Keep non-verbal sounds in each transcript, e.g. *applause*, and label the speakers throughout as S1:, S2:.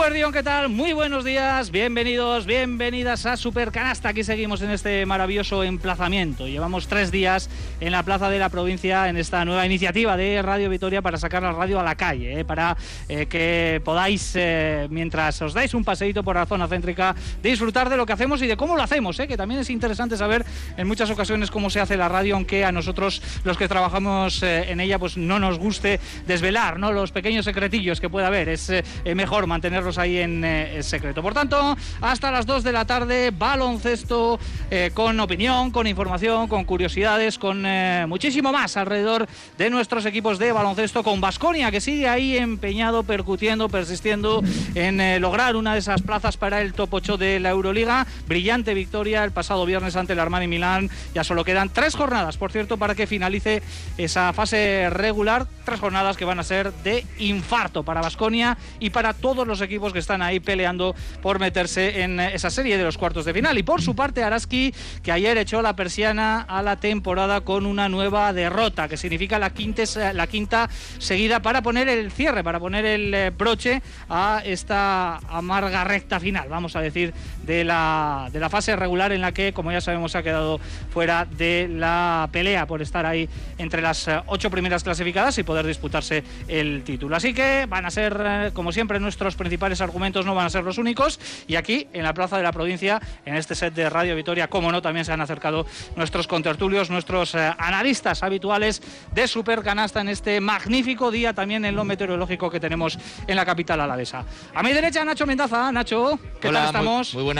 S1: Eguardión, ¿qué tal? Muy buenos días, bienvenidos, bienvenidas a Supercanasta. Aquí seguimos en este maravilloso emplazamiento. Llevamos tres días en la plaza de la provincia en esta nueva iniciativa de Radio Vitoria para sacar la radio a la calle, ¿eh? para eh, que podáis, eh, mientras os dais un paseíto por la zona céntrica, disfrutar de lo que hacemos y de cómo lo hacemos, que también es interesante saber en muchas ocasiones cómo se hace la radio, aunque a nosotros los que trabajamos en ella pues no nos guste desvelar ¿no? los pequeños secretillos que pueda haber. Es mejor mantener ahí eh, en secreto. Por tanto, hasta las 2 de la tarde, baloncesto eh, con opinión, con información, con curiosidades, con eh, muchísimo más alrededor de nuestros equipos de baloncesto, con Basconia, que sigue ahí empeñado, percutiendo, persistiendo en lograr una de esas plazas para el top 8 de la Euroliga. Brillante victoria el pasado viernes ante el Armani Milán. Ya solo quedan tres jornadas, por cierto, para que finalice esa fase regular. Tres jornadas que van a ser de infarto para Basconia y para todos los equipos que están ahí peleando por meterse en esa serie de los cuartos de final. Y por su parte, Araski, que ayer echó la persiana a la temporada con una nueva derrota, que significa la quinta, la quinta seguida para poner el cierre, para poner el eh, broche a esta amarga recta final, vamos a decir, de la, de la fase regular en la que, como ya sabemos, ha quedado fuera de la pelea por estar ahí entre las eh, ocho primeras clasificadas y poder disputarse el título. Así que van a ser, eh, como siempre, nuestros principales argumentos no van a ser los únicos. Y aquí, en la Plaza de la Provincia, en este set de Radio Vitoria, como no, también se han acercado nuestros contertulios, nuestros eh, analistas habituales de Supercanasta en este magnífico día también en lo meteorológico que tenemos en la capital alavesa. A mi derecha, Nacho Mendaza. Nacho, ¿qué tal estamos?
S2: muy buenas.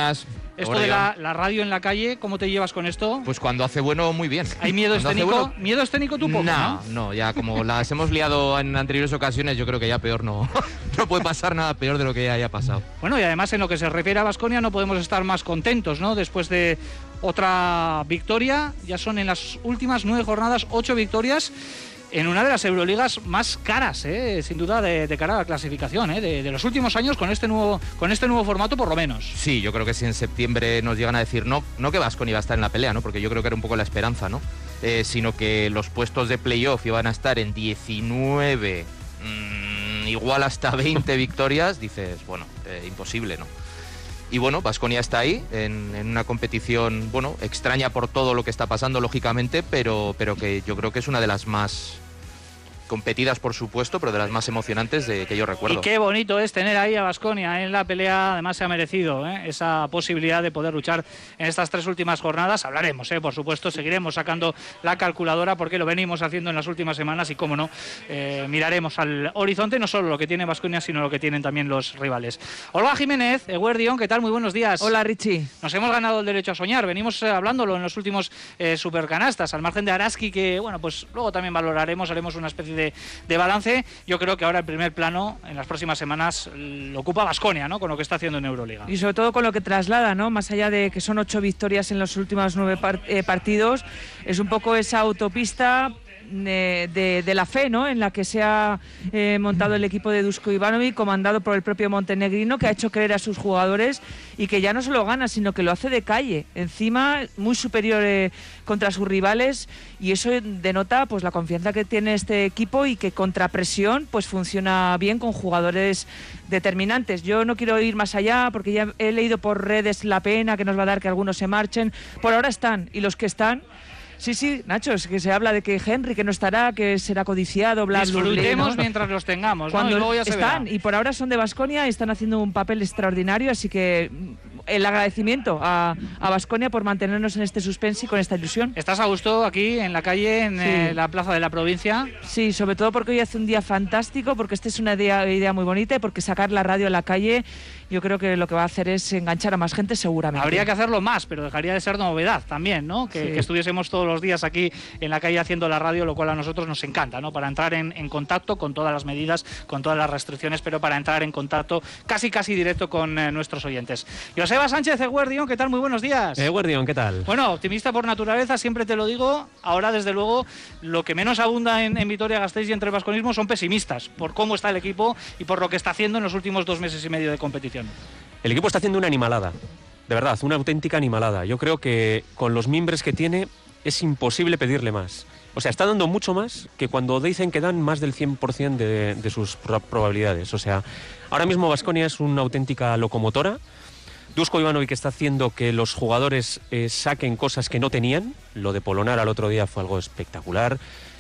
S1: Esto de la, radio en la calle, ¿cómo te llevas con esto?
S2: Pues cuando hace bueno, muy bien.
S1: ¿Hay miedo escénico? ¿Miedo escénico tú poco?
S2: No, no, ya como las hemos liado en anteriores ocasiones, yo creo que ya peor no. *laughs* no puede pasar nada peor de lo que ya haya pasado.
S1: Bueno, y además en lo que se refiere a Vasconia no podemos estar más contentos, ¿no? Después de otra victoria, ya son en las últimas nueve jornadas ocho victorias en una de las Euroligas más caras, ¿eh? sin duda, de, cara a la clasificación, ¿eh? de, los últimos años con este, nuevo, con este nuevo formato, por lo menos.
S2: Sí, yo creo que si en septiembre nos llegan a decir no, no que Vascon iba a estar en la pelea, ¿no? porque yo creo que era un poco la esperanza, ¿no? Eh, sino que los puestos de playoff iban a estar en 19, mm, igual hasta *laughs* 20 victorias, dices, bueno, imposible, ¿no? Y bueno, Vasconia está ahí en, en, una competición, bueno, extraña por todo lo que está pasando, lógicamente, pero, pero que yo creo que es una de las más competidas por supuesto, pero de las más emocionantes de que yo recuerdo.
S1: Y qué bonito es tener ahí a Basconia en la pelea, además se ha merecido ¿eh? esa posibilidad de poder luchar en estas tres últimas jornadas. Hablaremos, ¿eh? por supuesto, seguiremos sacando la calculadora porque lo venimos haciendo en las últimas semanas y, cómo no, eh, miraremos al horizonte no solo lo que tiene Basconia, sino lo que tienen también los rivales. Olga Jiménez, Eguerdión, ¿qué tal? Muy buenos días.
S3: Hola, Richie.
S1: Nos hemos ganado el derecho a soñar, venimos hablándolo en los últimos supercanastas, al margen de Araski, que, bueno, pues luego también valoraremos, haremos una especie de de, balance, yo creo que ahora el primer plano en las próximas semanas lo ocupa Vasconia, ¿no? Con lo que está haciendo en Euroliga.
S3: Y sobre todo con lo que traslada, ¿no? Más allá de que son ocho victorias en los últimos nueve eh, partidos, es un poco esa autopista de, la fe ¿no? en la que se ha eh, montado el equipo de Dusko Ivanovic, comandado por el propio montenegrino, que ha hecho creer a sus jugadores y que ya no se lo gana, sino que lo hace de calle, encima muy superior eh, contra sus rivales y eso denota pues la confianza que tiene este equipo y que contra presión pues funciona bien con jugadores determinantes. Yo no quiero ir más allá porque ya he leído por redes la pena que nos va a dar que algunos se marchen. Por ahora están y los que están Sí, sí, Nacho, es que se habla de que Henry que no estará, que será codiciado, bla, bla,
S1: bla. mientras los tengamos,
S3: Cuando ¿no? están, y por ahora son de Basconia y están haciendo un papel extraordinario, así que el agradecimiento a Basconia por mantenernos en este suspense y con esta ilusión.
S1: ¿Estás a gusto aquí en la calle, en eh, la plaza de la provincia?
S3: Sí, sobre todo porque hoy hace un día fantástico, porque esta es una idea, muy bonita y porque sacar la radio a la calle yo creo que lo que va a hacer es enganchar a más gente seguramente.
S1: Habría que hacerlo más, pero dejaría de ser novedad también, ¿no? Que, estuviésemos todos los días aquí en la calle haciendo la radio, lo cual a nosotros nos encanta, ¿no? Para entrar en, contacto con todas las medidas, con todas las restricciones, pero para entrar en contacto casi casi directo con eh, nuestros oyentes. Joseba Sánchez Eguardión, ¿qué tal? Muy buenos días.
S4: Eguardión, ¿qué tal?
S1: Bueno, optimista por naturaleza, siempre te lo digo. Ahora, desde luego, lo que menos abunda en, Vitoria-Gasteiz y entre el vasconismo son pesimistas por cómo está el equipo y por lo que está haciendo en los últimos dos meses y medio de competición.
S4: El equipo está haciendo una animalada, de verdad, una auténtica animalada. Yo creo que con los mimbres que tiene es imposible pedirle más. O sea, está dando mucho más que cuando dicen que dan más del 100% de, de sus pro- probabilidades. O sea, ahora mismo Vasconia es una auténtica locomotora. Dusko Ivanovic está haciendo que los jugadores eh, saquen cosas que no tenían. Lo de Polonar al otro día fue algo espectacular.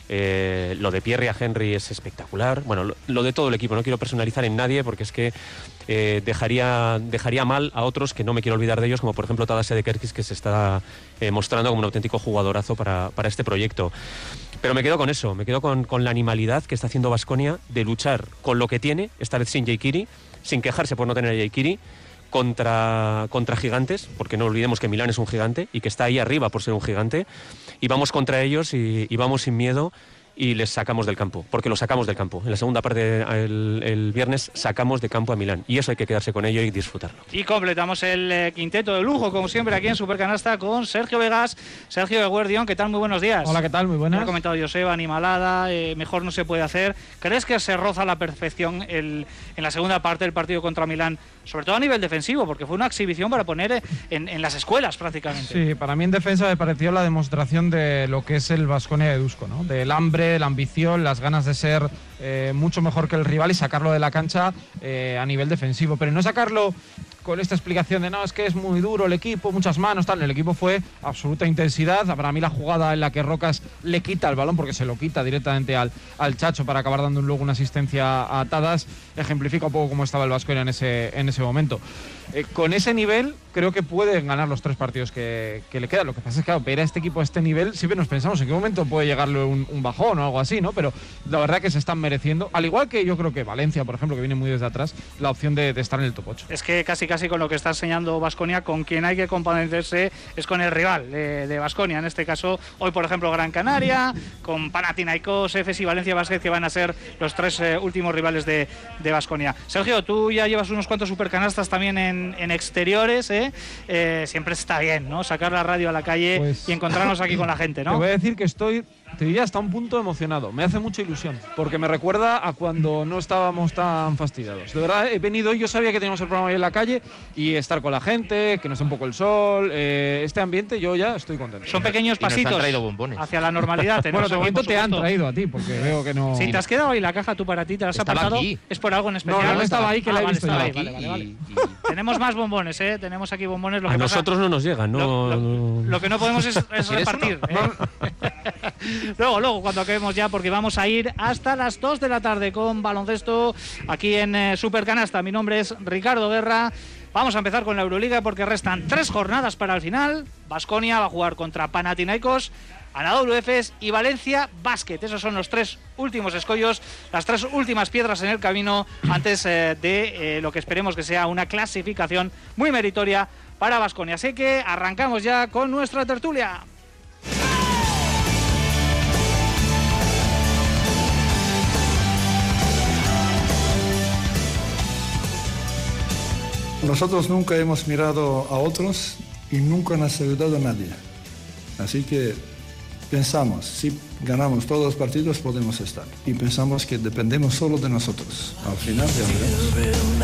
S4: Eh, lo de Pierre a Henry es espectacular. Bueno, lo, de todo el equipo. No quiero personalizar en nadie porque es que eh, dejaría, dejaría mal a otros que no me quiero olvidar de ellos, como por ejemplo Tadase de Kerkis, que se está mostrando como un auténtico jugadorazo para, para este proyecto. Pero me quedo con eso, me quedo con, con la animalidad que está haciendo Vasconia de luchar con lo que tiene, esta vez sin Jaikiri, sin quejarse por no tener a Jaikiri, contra, contra gigantes, porque no olvidemos que Milán es un gigante y que está ahí arriba por ser un gigante, y vamos contra ellos y, y vamos sin miedo y les sacamos del campo, porque lo sacamos del campo. En la segunda parte, el, el viernes, sacamos de campo a Milán, y eso hay que quedarse con ello y disfrutarlo.
S1: Y completamos el eh, quinteto de lujo, como siempre, aquí en Supercanasta con Sergio Vegas, Sergio de Guardión. ¿Qué tal? Muy buenos días.
S5: Hola, ¿qué tal? Muy buenas.
S1: ha comentado Joseba, animalada, eh, mejor no se puede hacer. ¿Crees que se roza a la perfección el- en la segunda parte del partido contra Milán, sobre todo a nivel defensivo, porque fue una exhibición para poner en, las escuelas prácticamente?
S5: Sí, para mí en defensa me pareció la demostración de lo que es el Vasconia de ¿no? Del hambre, la ambición, las ganas de ser eh, mucho mejor que el rival y sacarlo de la cancha eh, a nivel defensivo. Pero no sacarlo con esta explicación de no, es que es muy duro el equipo, muchas manos, tal. El equipo fue absoluta intensidad. Para mí la jugada en la que Rocas le quita el balón, porque se lo quita directamente al, al Chacho para acabar dando luego una asistencia a atadas, ejemplifica un poco cómo estaba el Vasconia en ese, en ese momento. Eh, con ese nivel creo que pueden ganar los tres partidos que, le quedan. Lo que pasa es que claro, ver a este equipo a este nivel siempre nos pensamos en qué momento puede llegarle un, bajón o algo así, ¿no? Pero la verdad que se están mereciendo, al igual que yo creo que Valencia, por ejemplo, que viene muy desde atrás, la opción de, de estar en el top 8.
S1: Es que casi casi con lo que está enseñando Vasconia, con quien hay que compadecerse es con el rival de Vasconia. en este caso, hoy por ejemplo Gran Canaria, con Panathinaikos, Efes y Valencia Basket, que van a ser los tres eh, últimos rivales de Vasconia. Sergio, tú ya llevas unos cuantos supercanastas también en, en exteriores, ¿eh? Eh, siempre está bien, ¿no? Sacar la radio a la calle
S5: Pues-
S1: y encontrarnos aquí con la gente, *laughs*
S5: Te
S1: ¿no?
S5: voy a decir que estoy, te diría, hasta un punto emocionado. Me hace mucha ilusión, porque me recuerda a cuando no estábamos tan fastidiados. De verdad, he venido y yo sabía que teníamos el programa ahí en la calle y estar con la gente, que nos dé un poco el sol, eh, este ambiente, yo ya estoy contento.
S1: Son pequeños
S2: Y nos han
S1: pasitos
S2: traído bombones.
S1: hacia la normalidad.
S5: bueno, de momento te han traído a ti, porque veo que no.
S1: Si te has quedado ahí la caja tú para ti, te la has
S2: Estaba
S1: apartado,
S2: aquí.
S1: es por algo en especial.
S5: no, no estaba ahí, que
S1: Ah,
S5: la he
S1: vale,
S5: visto
S1: estaba
S5: yo.
S1: ahí,
S2: aquí
S1: vale, vale,
S2: y-
S1: vale.
S2: y-
S1: Tenemos más bombones, ¿eh? Tenemos aquí bombones. Lo
S4: A
S1: que pasa-
S4: nosotros no nos llegan,
S1: lo,
S4: no.
S1: lo- lo que no podemos es, es
S2: ¿Quieres
S1: repartir. ¿eh? *laughs* luego, luego, cuando acabemos ya, porque vamos a ir hasta las 2 de la tarde con baloncesto aquí en eh, Supercanasta. Mi nombre es Ricardo Guerra. Vamos a empezar con la Euroliga porque restan tres jornadas para el final. Basconia va a jugar contra Panathinaikos, Anadolu Efes y Valencia Basket. Esos son los tres últimos escollos, las tres últimas piedras en el camino *clears throat* antes eh, de eh, lo que esperemos que sea una clasificación muy meritoria para Basconia. Así que arrancamos ya con nuestra tertulia.
S6: Nosotros nunca hemos mirado a otros y nunca nos ha ayudado a nadie. Así que pensamos, si ganamos todos los partidos podemos estar. Y pensamos que dependemos solo de nosotros. Al final ya veremos.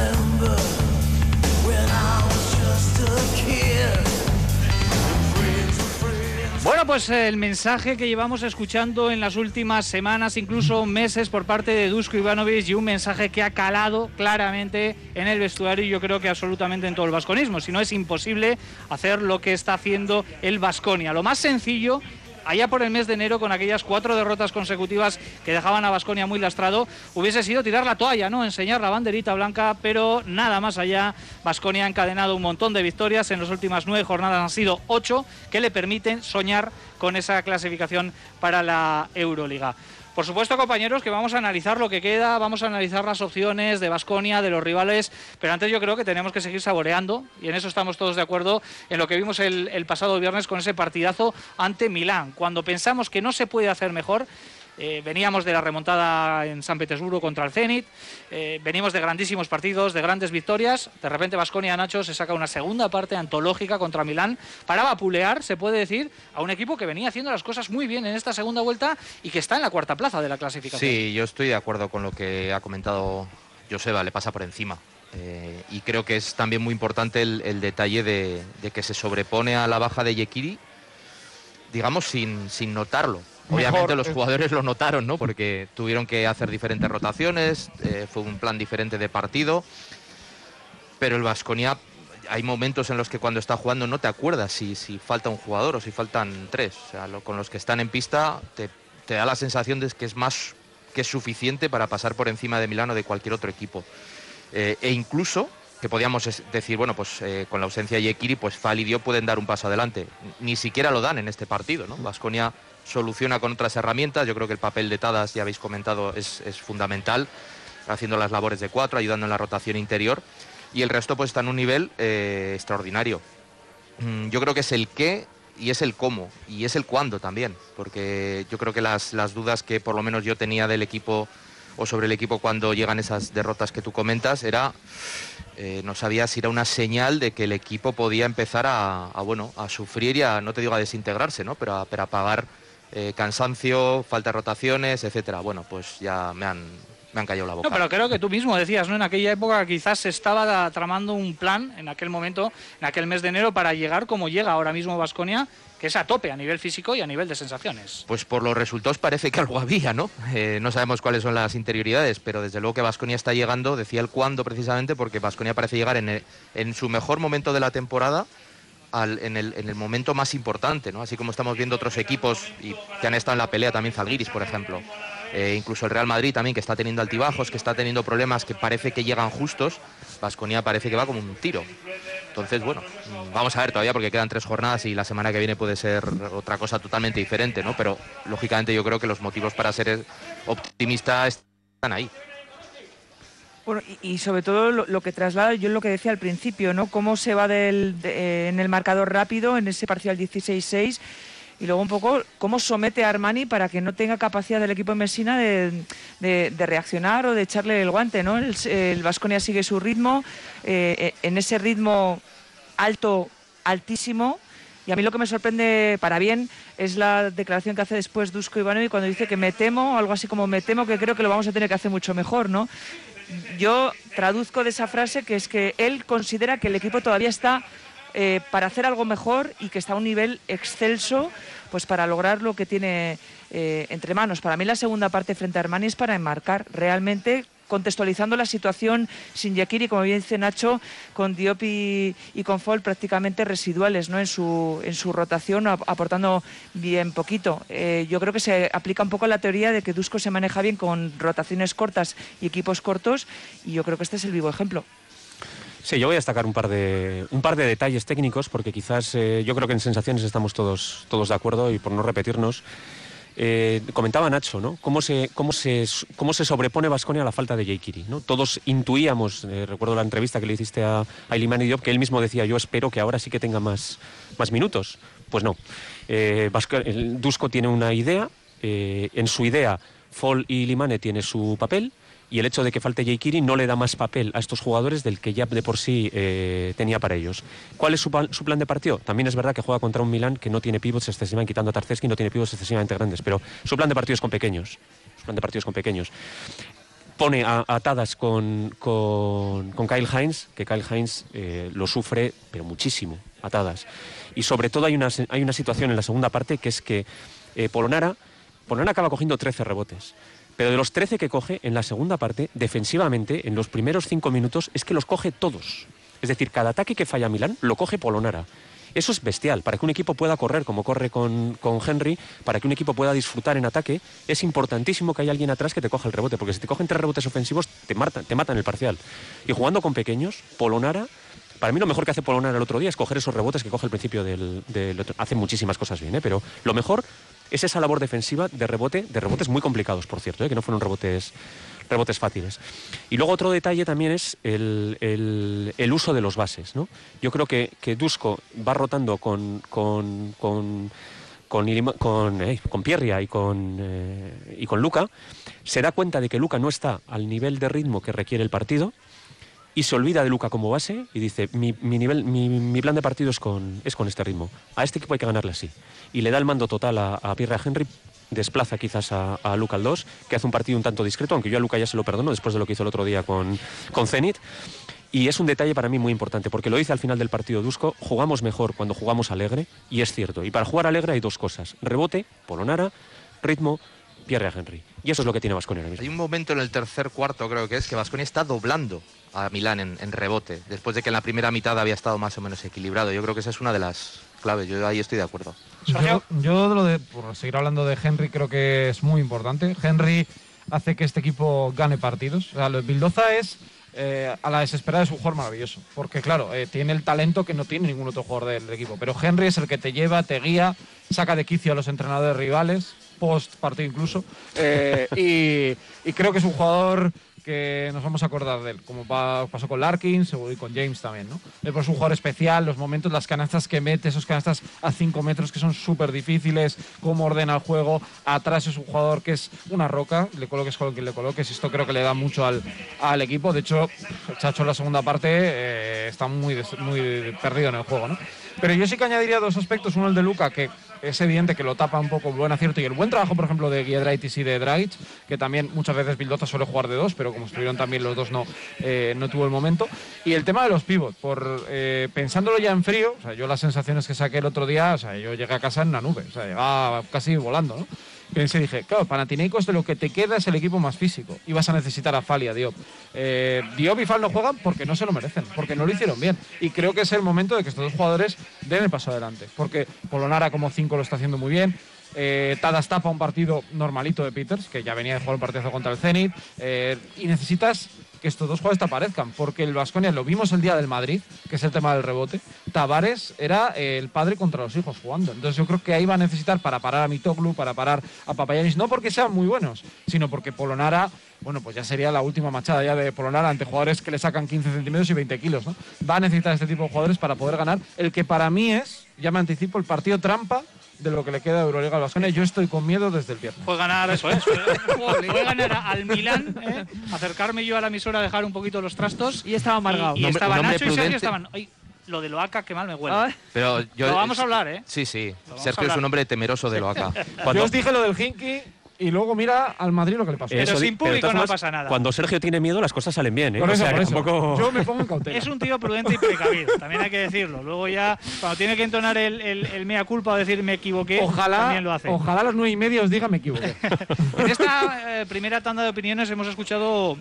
S1: Bueno, pues eh, el mensaje que llevamos escuchando en las últimas semanas, incluso meses, por parte de Dusko Ivanovic y un mensaje que ha calado claramente en el vestuario y yo creo que absolutamente en todo el vasconismo. Si no es imposible hacer lo que está haciendo el Vasconia. Lo más sencillo allá por el mes de enero, con aquellas cuatro derrotas consecutivas que dejaban a Vasconia muy lastrado, hubiese sido tirar la toalla, ¿no? Enseñar la banderita blanca, pero nada más allá. Vasconia ha encadenado un montón de victorias. En las últimas nueve jornadas han sido ocho que le permiten soñar con esa clasificación para la Euroliga. Por supuesto, compañeros, que vamos a analizar lo que queda, vamos a analizar las opciones de Vasconia, de los rivales, pero antes yo creo que tenemos que seguir saboreando, y en eso estamos todos de acuerdo, en lo que vimos el, el pasado viernes con ese partidazo ante Milán. Cuando pensamos que no se puede hacer mejor, eh, veníamos de la remontada en San Petersburgo contra el Zenit, eh, venimos de grandísimos partidos, de grandes victorias. De repente Vasconia Nacho se saca una segunda parte antológica contra Milán para vapulear, se puede decir, a un equipo que venía haciendo las cosas muy bien en esta segunda vuelta y que está en la cuarta plaza de la clasificación.
S2: Sí, yo estoy de acuerdo con lo que ha comentado Joseba, le pasa por encima. Eh, y creo que es también muy importante el, detalle de, de que se sobrepone a la baja de Yekiri, digamos, sin, sin notarlo. Obviamente los jugadores lo notaron, ¿no? Porque tuvieron que hacer diferentes rotaciones, eh, fue un plan diferente de partido, pero el Vasconia hay momentos en los que cuando está jugando no te acuerdas si, si falta un jugador o si faltan tres. O sea, lo- con los que están en pista te, te da la sensación de que es más que suficiente para pasar por encima de Milano de cualquier otro equipo. Eh, e incluso que podíamos decir, bueno, pues eh, con la ausencia de Yekiri, pues Fal y Diop pueden dar un paso adelante. Ni siquiera lo dan en este partido, ¿no? Vasconia soluciona con otras herramientas. Yo creo que el papel de Tadas, ya habéis comentado, es, es fundamental, haciendo las labores de cuatro, ayudando en la rotación interior. Y el resto pues está en un nivel eh, extraordinario. Mm, Yo creo que es el qué y es el cómo y es el cuándo también, porque yo creo que las, las dudas que por lo menos yo tenía del equipo o sobre el equipo cuando llegan esas derrotas que tú comentas era eh, no sabía si era una señal de que el equipo podía empezar a, bueno a sufrir y a no te digo a desintegrarse, ¿no? Pero a, pero a pagar eh, cansancio, falta de rotaciones, etcétera. Bueno, pues ya me han me han la boca.
S1: No, pero creo que tú mismo decías, ¿no? En aquella época quizás se estaba tramando un plan en aquel momento, en aquel mes de enero, para llegar como llega ahora mismo Vasconia, que es a tope a nivel físico y a nivel de sensaciones.
S2: Pues por los resultados parece que algo había, ¿no? Eh, no sabemos cuáles son las interioridades, pero desde luego que Vasconia está llegando, decía el cuándo precisamente, porque Vasconia parece llegar en, el- en su mejor momento de la temporada, al- en, el, en el momento más importante, ¿no? Así como estamos viendo otros equipos y, que han estado en la pelea, también Zalgiris, por ejemplo. Eh, incluso el Real Madrid también, que está teniendo altibajos, que está teniendo problemas que parece que llegan justos. Vasconia parece que va como un tiro. Entonces, bueno, vamos a ver todavía porque quedan tres jornadas y la semana que viene puede ser otra cosa totalmente diferente, ¿no? Pero lógicamente yo creo que los motivos para ser optimista están ahí.
S3: Bueno, y, sobre todo lo, que traslada, yo lo que decía al principio, ¿no? Cómo se va del, de- en el marcador rápido, en ese parcial 16-6, y luego un poco cómo somete a Armani para que no tenga capacidad del equipo de Messina de, reaccionar o de echarle el guante, ¿no? El, el Vasconia sigue su ritmo, eh, eh, en ese ritmo alto, altísimo. Y a mí lo que me sorprende para bien es la declaración que hace después Dusko Ivanovic cuando dice que me temo, algo así como me temo que creo que lo vamos a tener que hacer mucho mejor, ¿no? Yo traduzco de esa frase que es que él considera que el equipo todavía está eh, para hacer algo mejor y que está a un nivel excelso pues para lograr lo que tiene eh, entre manos. Para mí la segunda parte frente a Armani es para enmarcar realmente contextualizando la situación sin Yakiri, como bien dice Nacho, con Diop y, con Fall prácticamente residuales ¿no? en, su, en su rotación, ap- aportando bien poquito. Eh, yo creo que se aplica un poco la teoría de que Dusko se maneja bien con rotaciones cortas y equipos cortos, y yo creo que este es el vivo ejemplo.
S4: Sí, yo voy a destacar un par de, un par de detalles técnicos porque quizás eh, yo creo que en sensaciones estamos todos, todos de acuerdo y por no repetirnos. eh, comentaba Nacho, ¿no? Cómo se, cómo se, cómo se sobrepone Vasconia a la falta de Jeikiri, ¿no? Todos intuíamos, eh, recuerdo la entrevista que le hiciste a, a Iliman Diop, que él mismo decía, yo espero que ahora sí que tenga más, más minutos. Pues no. Eh, el Dusko tiene una idea, eh, en su idea Fall y Limane tiene su papel, y el hecho de que falte Jeikiri no le da más papel a estos jugadores del que ya de por sí eh, tenía para ellos. ¿Cuál es su, su plan de partido? También es verdad que juega contra un Milan que no tiene pivots excesivamente, quitando a Tarceski, no tiene pivots excesivamente grandes, pero su plan de partido es con pequeños. Su plan de partido es con pequeños. Pone a- atadas con, con, con Kyle Hines, que Kyle Hines eh, lo sufre, pero muchísimo, atadas. Y sobre todo hay una, hay una situación en la segunda parte que es que eh, Polonara, Polonara acaba cogiendo 13 rebotes. Pero de los 13 que coge, en la segunda parte, defensivamente, en los primeros 5 minutos, es que los coge todos. Es decir, cada ataque que falla Milán lo coge Polonara. Eso es bestial. Para que un equipo pueda correr como corre con, con Henry, para que un equipo pueda disfrutar en ataque, es importantísimo que haya alguien atrás que te coja el rebote. Porque si te cogen tres rebotes ofensivos, te matan, te matan el parcial. Y jugando con pequeños, Polonara para mí lo mejor que hace Polonara el otro día es coger esos rebotes que coge al principio del, otro. Hace muchísimas cosas bien, ¿eh? pero lo mejor es esa labor defensiva de rebote, de rebotes muy complicados, por cierto, ¿eh? que no fueron rebotes, rebotes fáciles. Y luego otro detalle también es el, el- uso de los bases. ¿no? Yo creo que, que Dusko va rotando con, con, con con, con, eh, Pierria y con, eh, y con Luca, se da cuenta de que Luca no está al nivel de ritmo que requiere el partido y se olvida de Luca como base y dice, mi, mi nivel, mi, mi plan de partido es con, es con este ritmo. A este equipo hay que ganarle así. Y le da el mando total a, a Pierre Henry, desplaza quizás a, a Luca al 2, que hace un partido un tanto discreto, aunque yo a Luca ya se lo perdono después de lo que hizo el otro día con, con Zenit. Y es un detalle para mí muy importante, porque lo dice al final del partido Dusko, jugamos mejor cuando jugamos alegre, y es cierto. Y para jugar alegre hay dos cosas, rebote, Polonara, ritmo, pierde a Henry. Y eso es lo que tiene Vasconia ahora mismo.
S2: Hay un momento en el tercer cuarto, creo que es, que Vasconia está doblando a Milán en, en rebote, después de que en la primera mitad había estado más o menos equilibrado. Yo creo que esa es una de las claves, yo ahí estoy de acuerdo.
S5: Yo, yo de lo de, por seguir hablando de Henry, creo que es muy importante. Henry hace que este equipo gane partidos. O sea, lo de Bildoza es eh, a la desesperada es un jugador maravilloso. Porque, claro, eh, tiene el talento que no tiene ningún otro jugador del, del equipo. Pero Henry es el que te lleva, te guía, saca de quicio a los entrenadores rivales, post partido incluso. eh, y, y creo que es un jugador que nos vamos a acordar de él, como pa- pasó con Larkins y con James también, ¿no? Eh, pues es un jugador especial, los momentos, las canastas que mete, esos canastas a 5 metros que son súper difíciles, cómo ordena el juego, atrás es un jugador que es una roca, le coloques con quien le coloques, esto creo que le da mucho al, al equipo, de hecho, Chacho en la segunda parte eh, está muy, muy perdido en el juego, ¿no? Pero yo sí que añadiría dos aspectos, uno el de Luca, que es evidente que lo tapa un poco el buen acierto y el buen trabajo, por ejemplo, de Giedraitis y de Dragic, que también muchas veces Bildoza suele jugar de dos, pero como estuvieron también los dos no, eh, no tuvo el momento. Y el tema de los pivots, por eh, pensándolo ya en frío, o sea, yo las sensaciones que saqué el otro día, o sea, yo llegué a casa en una nube, o sea, llegaba casi volando, ¿no? Pensé, dije, claro, Panathinaikos de lo que te queda es el equipo más físico y vas a necesitar a Fal y a Diop. Eh, Diop y Fal no juegan porque no se lo merecen, porque no lo hicieron bien. Y creo que es el momento de que estos dos jugadores den el paso adelante, porque Polonara como 5 lo está haciendo muy bien. Eh, Tadas tapa un partido normalito de Peters, que ya venía de jugar un partido contra el Zenit, eh, y necesitas que estos dos jugadores te aparezcan, porque el Vasconia lo vimos el día del Madrid, que es el tema del rebote. Tavares era el padre contra los hijos jugando. Entonces yo creo que ahí va a necesitar para parar a Mitoglu, para parar a Papayanis, no porque sean muy buenos, sino porque Polonara, bueno, pues ya sería la última machada ya de Polonara ante jugadores que le sacan 15 centímetros y 20 kilos. Va a necesitar este tipo de jugadores para poder ganar el que para mí es, ya me anticipo, el partido trampa de lo que le queda de Euroliga al Vasconia. Yo estoy con miedo desde el viernes.
S1: Puede ganar, eso es. Puede ganar *laughs* al Milán, ¿eh? acercarme yo a la emisora, dejar un poquito los trastos.
S3: Y estaba amargado.
S1: Y, y estaba Nacho y Sergio estaban. Ay, lo de Loaca, que mal me huele.
S2: Pero yo,
S1: Lo vamos a hablar, ¿eh?
S2: Sí, sí. Sergio es un hombre temeroso de lo acá.
S4: Cuando-
S5: Yo os dije lo del Hinky y luego mira al Madrid lo que le pasó.
S1: Pero
S4: Eso
S1: sin público no
S4: formas,
S1: pasa nada.
S4: Cuando Sergio tiene miedo, las cosas salen bien, ¿eh?
S5: Por
S4: O
S5: eso,
S4: sea,
S5: por
S4: que
S5: eso.
S4: tampoco-
S5: Yo me pongo en cautela.
S1: Es un tío prudente y precavido, también hay que decirlo. Luego ya, cuando tiene que entonar el, el- el mea culpa o decir me equivoqué,
S5: Ojalá,
S1: también lo hace.
S5: ojalá a las nueve y media os diga me equivoqué. *laughs*
S1: En esta eh, primera tanda de opiniones hemos escuchado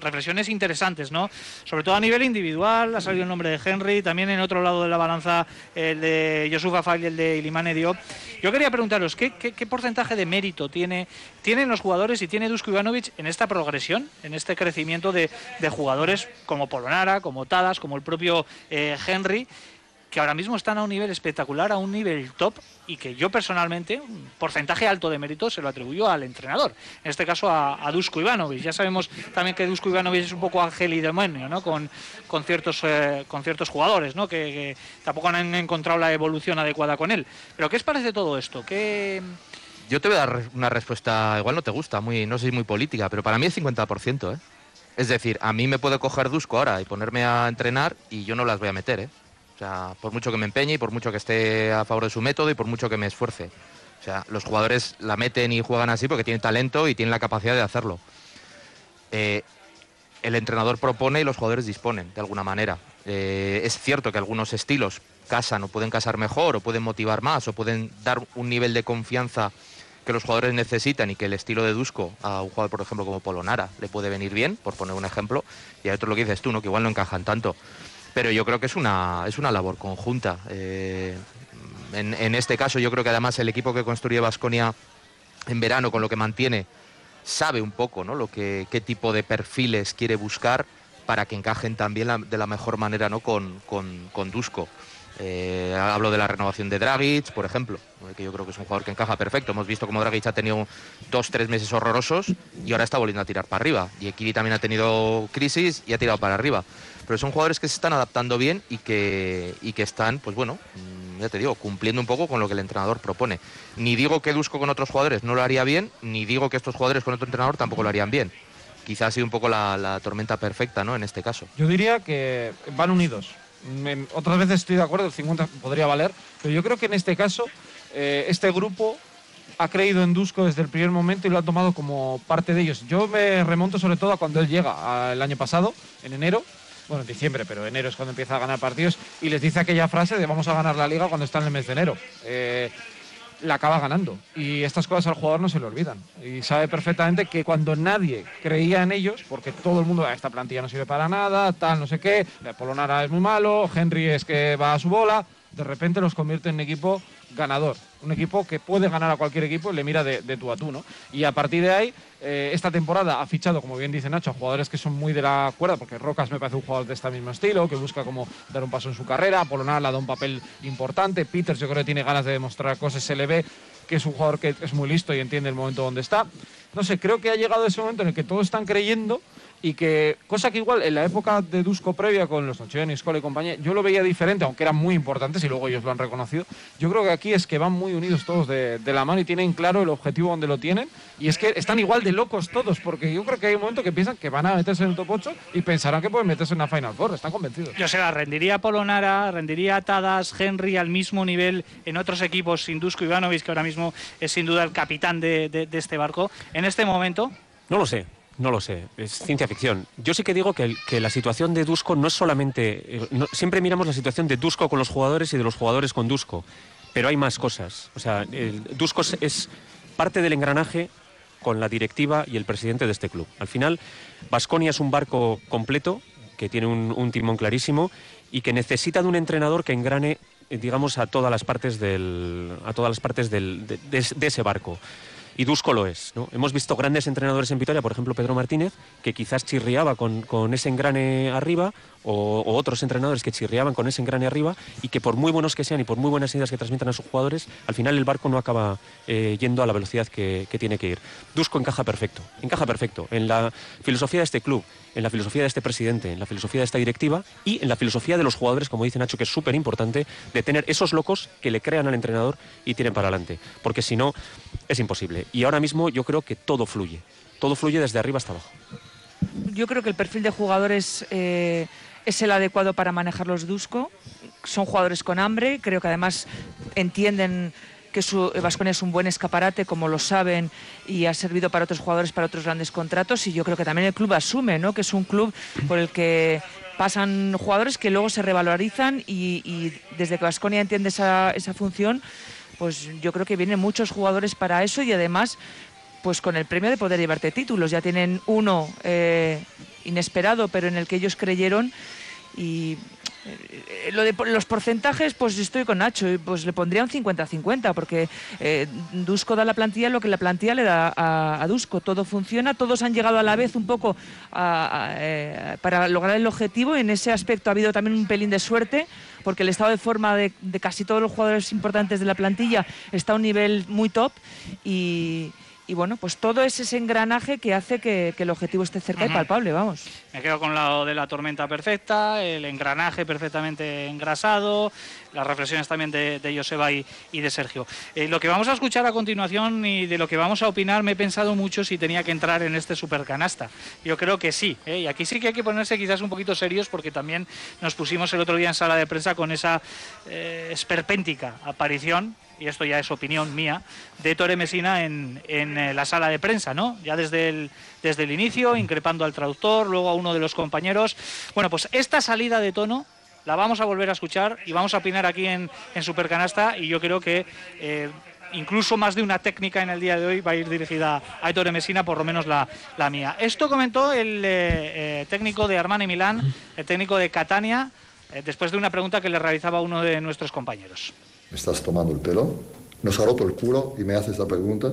S1: reflexiones interesantes, ¿no? Sobre todo a nivel individual, ha salido el nombre de Henry, también en otro lado de la balanza el de Yosufa Fall y el de Ilimane Diop. Yo quería preguntaros, ¿qué, porcentaje de mérito tiene, tienen los jugadores y tiene Dusko Ivanovic en esta progresión, en este crecimiento de, de jugadores como Polonara, como Tadas, como el propio eh, Henry? Que ahora mismo están a un nivel espectacular, a un nivel top, y que yo personalmente, un porcentaje alto de mérito se lo atribuyo al entrenador. En este caso a, a Dusko Ivanovic. Ya sabemos también que Dusko Ivanovic es un poco ángel y demonio, ¿no? Con, con, ciertos, eh, con ciertos jugadores, ¿no? Que, tampoco han encontrado la evolución adecuada con él. Pero ¿qué os parece todo esto? ¿Qué,
S2: Yo te voy a dar una respuesta, igual no te gusta, muy, no soy muy política, pero para mí es 50%, ¿eh? Es decir, a mí me puede coger Dusko ahora y ponerme a entrenar y yo no las voy a meter, ¿eh? Por mucho que me empeñe y por mucho que esté a favor de su método y por mucho que me esfuerce. Los jugadores la meten y juegan así porque tienen talento y tienen la capacidad de hacerlo. Eh, el entrenador propone y los jugadores disponen, de alguna manera. Eh, es cierto que algunos estilos casan o pueden casar mejor o pueden motivar más o pueden dar un nivel de confianza que los jugadores necesitan y que el estilo de Dusko a un jugador, por ejemplo, como Polonara le puede venir bien, por poner un ejemplo, y hay otro lo que dices tú, ¿no? que igual no encajan tanto. Pero yo creo que es una, es una labor conjunta. Eh, en, este caso yo creo que además el equipo que construye Vasconia en verano con lo que mantiene sabe un poco ¿no? lo que, qué tipo de perfiles quiere buscar para que encajen también de la mejor manera ¿no? con, con, con Dusko. Eh, hablo de la renovación de Dragic, por ejemplo, que yo creo que es un jugador que encaja perfecto. Hemos visto cómo Dragic ha tenido dos, tres meses horrorosos y ahora está volviendo a tirar para arriba. Y Ekiri también ha tenido crisis y ha tirado para arriba. Pero son jugadores que se están adaptando bien y que, y que están, pues bueno, mm, ya te digo, cumpliendo un poco con lo que el entrenador propone. Ni digo que Dusko con otros jugadores no lo haría bien, ni digo que estos jugadores con otro entrenador tampoco lo harían bien. Quizás ha sido un poco la, la tormenta perfecta, ¿no? En este caso.
S5: Yo diría que van unidos. En- otras veces estoy de acuerdo, el 50 podría valer, pero yo creo que en este caso eh, este grupo ha creído en Dusko desde el primer momento y lo ha tomado como parte de ellos. Yo me remonto sobre todo a cuando él llega, a- el año pasado, en enero, bueno, en diciembre, pero enero es cuando empieza a ganar partidos, y les dice aquella frase de vamos a ganar la liga cuando está en el mes de enero. Eh, la acaba ganando. Y estas cosas al jugador no se le olvidan. Y sabe perfectamente que cuando nadie creía en ellos, porque todo el mundo, "Ah, esta plantilla no sirve para nada, tal, no sé qué, Polonara es muy malo, Henry es que va a su bola, de repente los convierte en equipo ganador. Un equipo que puede ganar a cualquier equipo y le mira de, de tú a tú, ¿no? Y a partir de ahí, eh, esta temporada ha fichado, como bien dice Nacho, a jugadores que son muy de la cuerda, porque Rocas me parece un jugador de este mismo estilo, que busca como dar un paso en su carrera, Polonara le da un papel importante, Peters yo creo que tiene ganas de demostrar cosas, se le ve que es un jugador que es muy listo y entiende el momento donde está. No sé, creo que ha llegado ese momento en el que todos están creyendo y que, cosa que igual en la época de Dusko previa con los Nocheoni, Skola y compañía, yo lo veía diferente, aunque eran muy importantes y luego ellos lo han reconocido. Yo creo que aquí es que van muy unidos todos de, la mano y tienen claro el objetivo donde lo tienen. Y es que están igual de locos todos, porque yo creo que hay un momento que piensan que van a meterse en el top 8 y pensarán que pueden meterse en la Final Four, están convencidos.
S1: Yo sé, rendiría a Polonara, rendiría a Tadas, Henry al mismo nivel en otros equipos sin Dusko Ivanovic, que ahora mismo es sin duda el capitán de, este barco. Este momento,
S4: No lo sé, no lo sé. Es ciencia ficción. Yo sí que digo que, la situación de Dusko no es solamente. eh, siempre miramos la situación de Dusko con los jugadores y de los jugadores con Dusko. Pero hay más cosas. O sea, Dusko es, parte del engranaje con la directiva y el presidente de este club. Al final, Vasconia es un barco completo que tiene un, timón clarísimo y que necesita de un entrenador que engrane, eh, digamos, a todas las partes del, a todas las partes de ese barco. Y Dusko lo es. ¿no? Hemos visto grandes entrenadores en Vitoria, por ejemplo Pedro Martínez, que quizás chirriaba con, con ese engrane arriba, o, otros entrenadores que chirriaban con ese engrane arriba, y que por muy buenos que sean y por muy buenas ideas que transmitan a sus jugadores, al final el barco no acaba eh, yendo a la velocidad que, que tiene que ir. Dusko encaja perfecto, encaja perfecto en la filosofía de este club, en la filosofía de este presidente, en la filosofía de esta directiva y en la filosofía de los jugadores, como dice Nacho, que es súper importante, de tener esos locos que le crean al entrenador y tiren para adelante. Porque si no, es imposible. Y ahora mismo yo creo que todo fluye. Todo fluye desde arriba hasta abajo.
S3: Yo creo que el perfil de jugadores eh, es el adecuado para manejar los Dusko. Son jugadores con hambre, creo que además entienden que su Vasconia es un buen escaparate, como lo saben, y ha servido para otros jugadores para otros grandes contratos. Y yo creo que también el club asume, ¿no? Que es un club por el que pasan jugadores que luego se revalorizan y, desde que Vasconia entiende esa, esa función, pues yo creo que vienen muchos jugadores para eso y además pues con el premio de poder llevarte títulos. Ya tienen uno eh, inesperado, pero en el que ellos creyeron. Y eh, lo de los porcentajes, pues estoy con Nacho, y pues le pondría un 50-50, porque eh, Dusko da la plantilla lo que la plantilla le da a, a Dusko. Todo funciona, todos han llegado a la vez un poco eh, para lograr el objetivo. En ese aspecto ha habido también un pelín de suerte, porque el estado de forma de, de casi todos los jugadores importantes de la plantilla está a un nivel muy top y. y bueno, pues todo es ese engranaje que hace que, que el objetivo esté cerca y
S1: Ujú.
S3: palpable, vamos.
S1: Me quedo con lo de la tormenta perfecta, el engranaje perfectamente engrasado, las reflexiones también de, de Joseba y, y de Sergio. Eh, lo que vamos a escuchar a continuación y de lo que vamos a opinar, me he pensado mucho si tenía que entrar en este supercanasta. Yo creo que sí, ¿eh? y aquí sí que hay que ponerse quizás un poquito serios porque también nos pusimos el otro día en sala de prensa con esa eh, esperpéntica aparición y esto ya es opinión mía, de Tore Mesina en, en, eh, la sala de prensa, ¿no? Ya desde el, desde el inicio, increpando al traductor, luego a uno de los compañeros. Bueno, pues esta salida de tono la vamos a volver a escuchar y vamos a opinar aquí en, en Supercanasta y yo creo que eh, incluso más de una técnica en el día de hoy va a ir dirigida a Ettore Messina, por lo menos la, la mía. Esto comentó el eh, técnico de Armani Milán, el técnico de Catania, después de una pregunta que le realizaba uno de nuestros compañeros.
S7: Estás tomando el pelo, nos ha roto el culo y me haces la pregunta.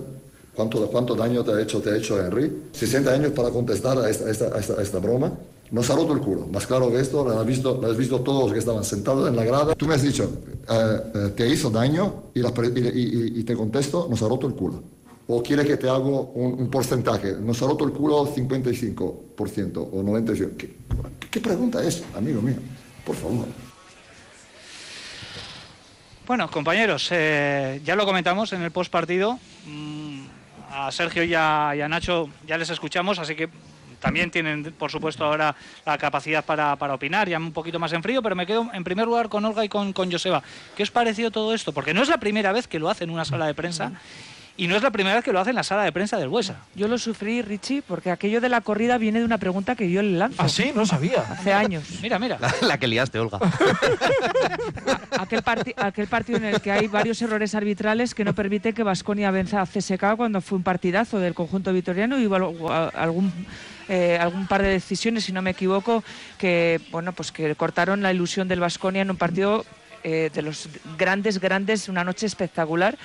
S7: ¿Cuánto, ¿Cuánto daño te ha hecho, te ha hecho Henry? 60 años para contestar a esta, esta- esta- esta broma. Nos ha roto el culo. Más claro que esto, lo han visto, lo has visto todos los que estaban sentados en la grada. Tú me has dicho, eh, eh, te hizo daño y, la y- y- te contesto, nos ha roto el culo. O quiere que te hago un, porcentaje. Nos ha roto el culo 55% o 95%. ¿Qué, qué pregunta es, amigo mío? Por favor.
S1: Bueno, compañeros, eh, ya lo comentamos en el postpartido. Mm, a Sergio y a, Nacho ya les escuchamos, así que también tienen, por supuesto, ahora la capacidad para, opinar, ya un poquito más en frío, pero me quedo en primer lugar con Olga y con, con Joseba. ¿Qué os pareció todo esto? Porque no es la primera vez que lo hace en una sala de prensa. Y no es la primera vez que lo hace en la sala de prensa del Buesa.
S3: Yo lo sufrí, Richie, porque aquello de la corrida viene de una pregunta que yo le lanzo.
S5: ¿Ah, sí? No sabía.
S3: Hace años.
S1: Mira, mira.
S2: La, la que liaste, Olga.
S3: Aquel, parti- aquel partido en el que hay varios errores arbitrales que no permiten que Vasconia venza a CSK cuando fue un partidazo del conjunto vitoriano y algún eh, algún par de decisiones, si no me equivoco, que bueno pues que cortaron la ilusión del Vasconia en un partido eh, de los grandes, grandes, una noche espectacular.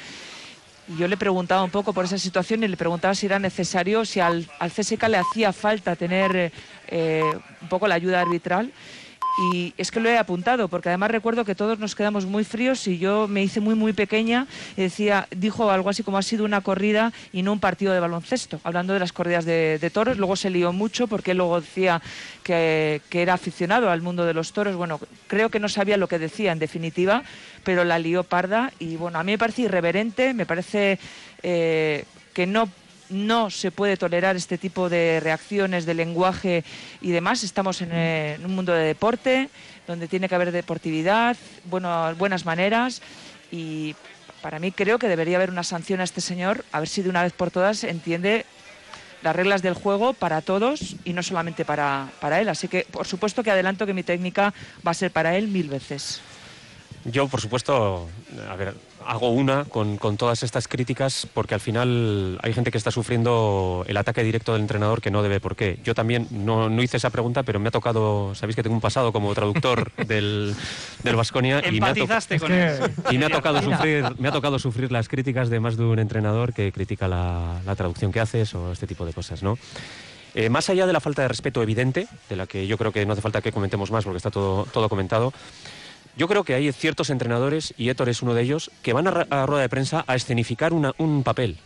S3: Yo le preguntaba un poco por esa situación y le preguntaba si era necesario, si al, al CSK le hacía falta tener eh, eh, un poco la ayuda arbitral. Y es que lo he apuntado, porque además recuerdo que todos nos quedamos muy fríos y yo me hice muy, muy pequeña y decía, dijo algo así como ha sido una corrida y no un partido de baloncesto, hablando de las corridas de, toros. Luego se lió mucho porque luego decía que, que era aficionado al mundo de los toros. Bueno, creo que no sabía lo que decía en definitiva, pero la lió parda y bueno, a mí me parece irreverente, me parece eh, que no no se puede tolerar este tipo de reacciones de lenguaje y demás. Estamos en, eh, en un mundo de deporte donde tiene que haber deportividad, bueno, buenas maneras y para mí creo que debería haber una sanción a este señor, a ver si de una vez por todas entiende las reglas del juego para todos y no solamente para, para él. Así que, por supuesto que adelanto que mi técnica va a ser para él mil veces.
S4: Yo, por supuesto, a ver, hago una con, con todas estas críticas porque al final hay gente que está sufriendo el ataque directo del entrenador que no debe por qué. Yo también no, no hice esa pregunta, pero me ha tocado, sabéis que tengo un pasado como traductor *laughs* del, del Vasconia y me ha,
S1: con él.
S4: y me ha tocado sufrir me ha tocado sufrir las críticas de más de un entrenador que critica la, la traducción que haces o este tipo de cosas, ¿no? Eh, más allá de la falta de respeto evidente, de la que yo creo que no hace falta que comentemos más porque está todo, todo comentado, yo creo que hay ciertos entrenadores, y Héctor es uno de ellos, que van a, a rueda de prensa a escenificar una- un papel,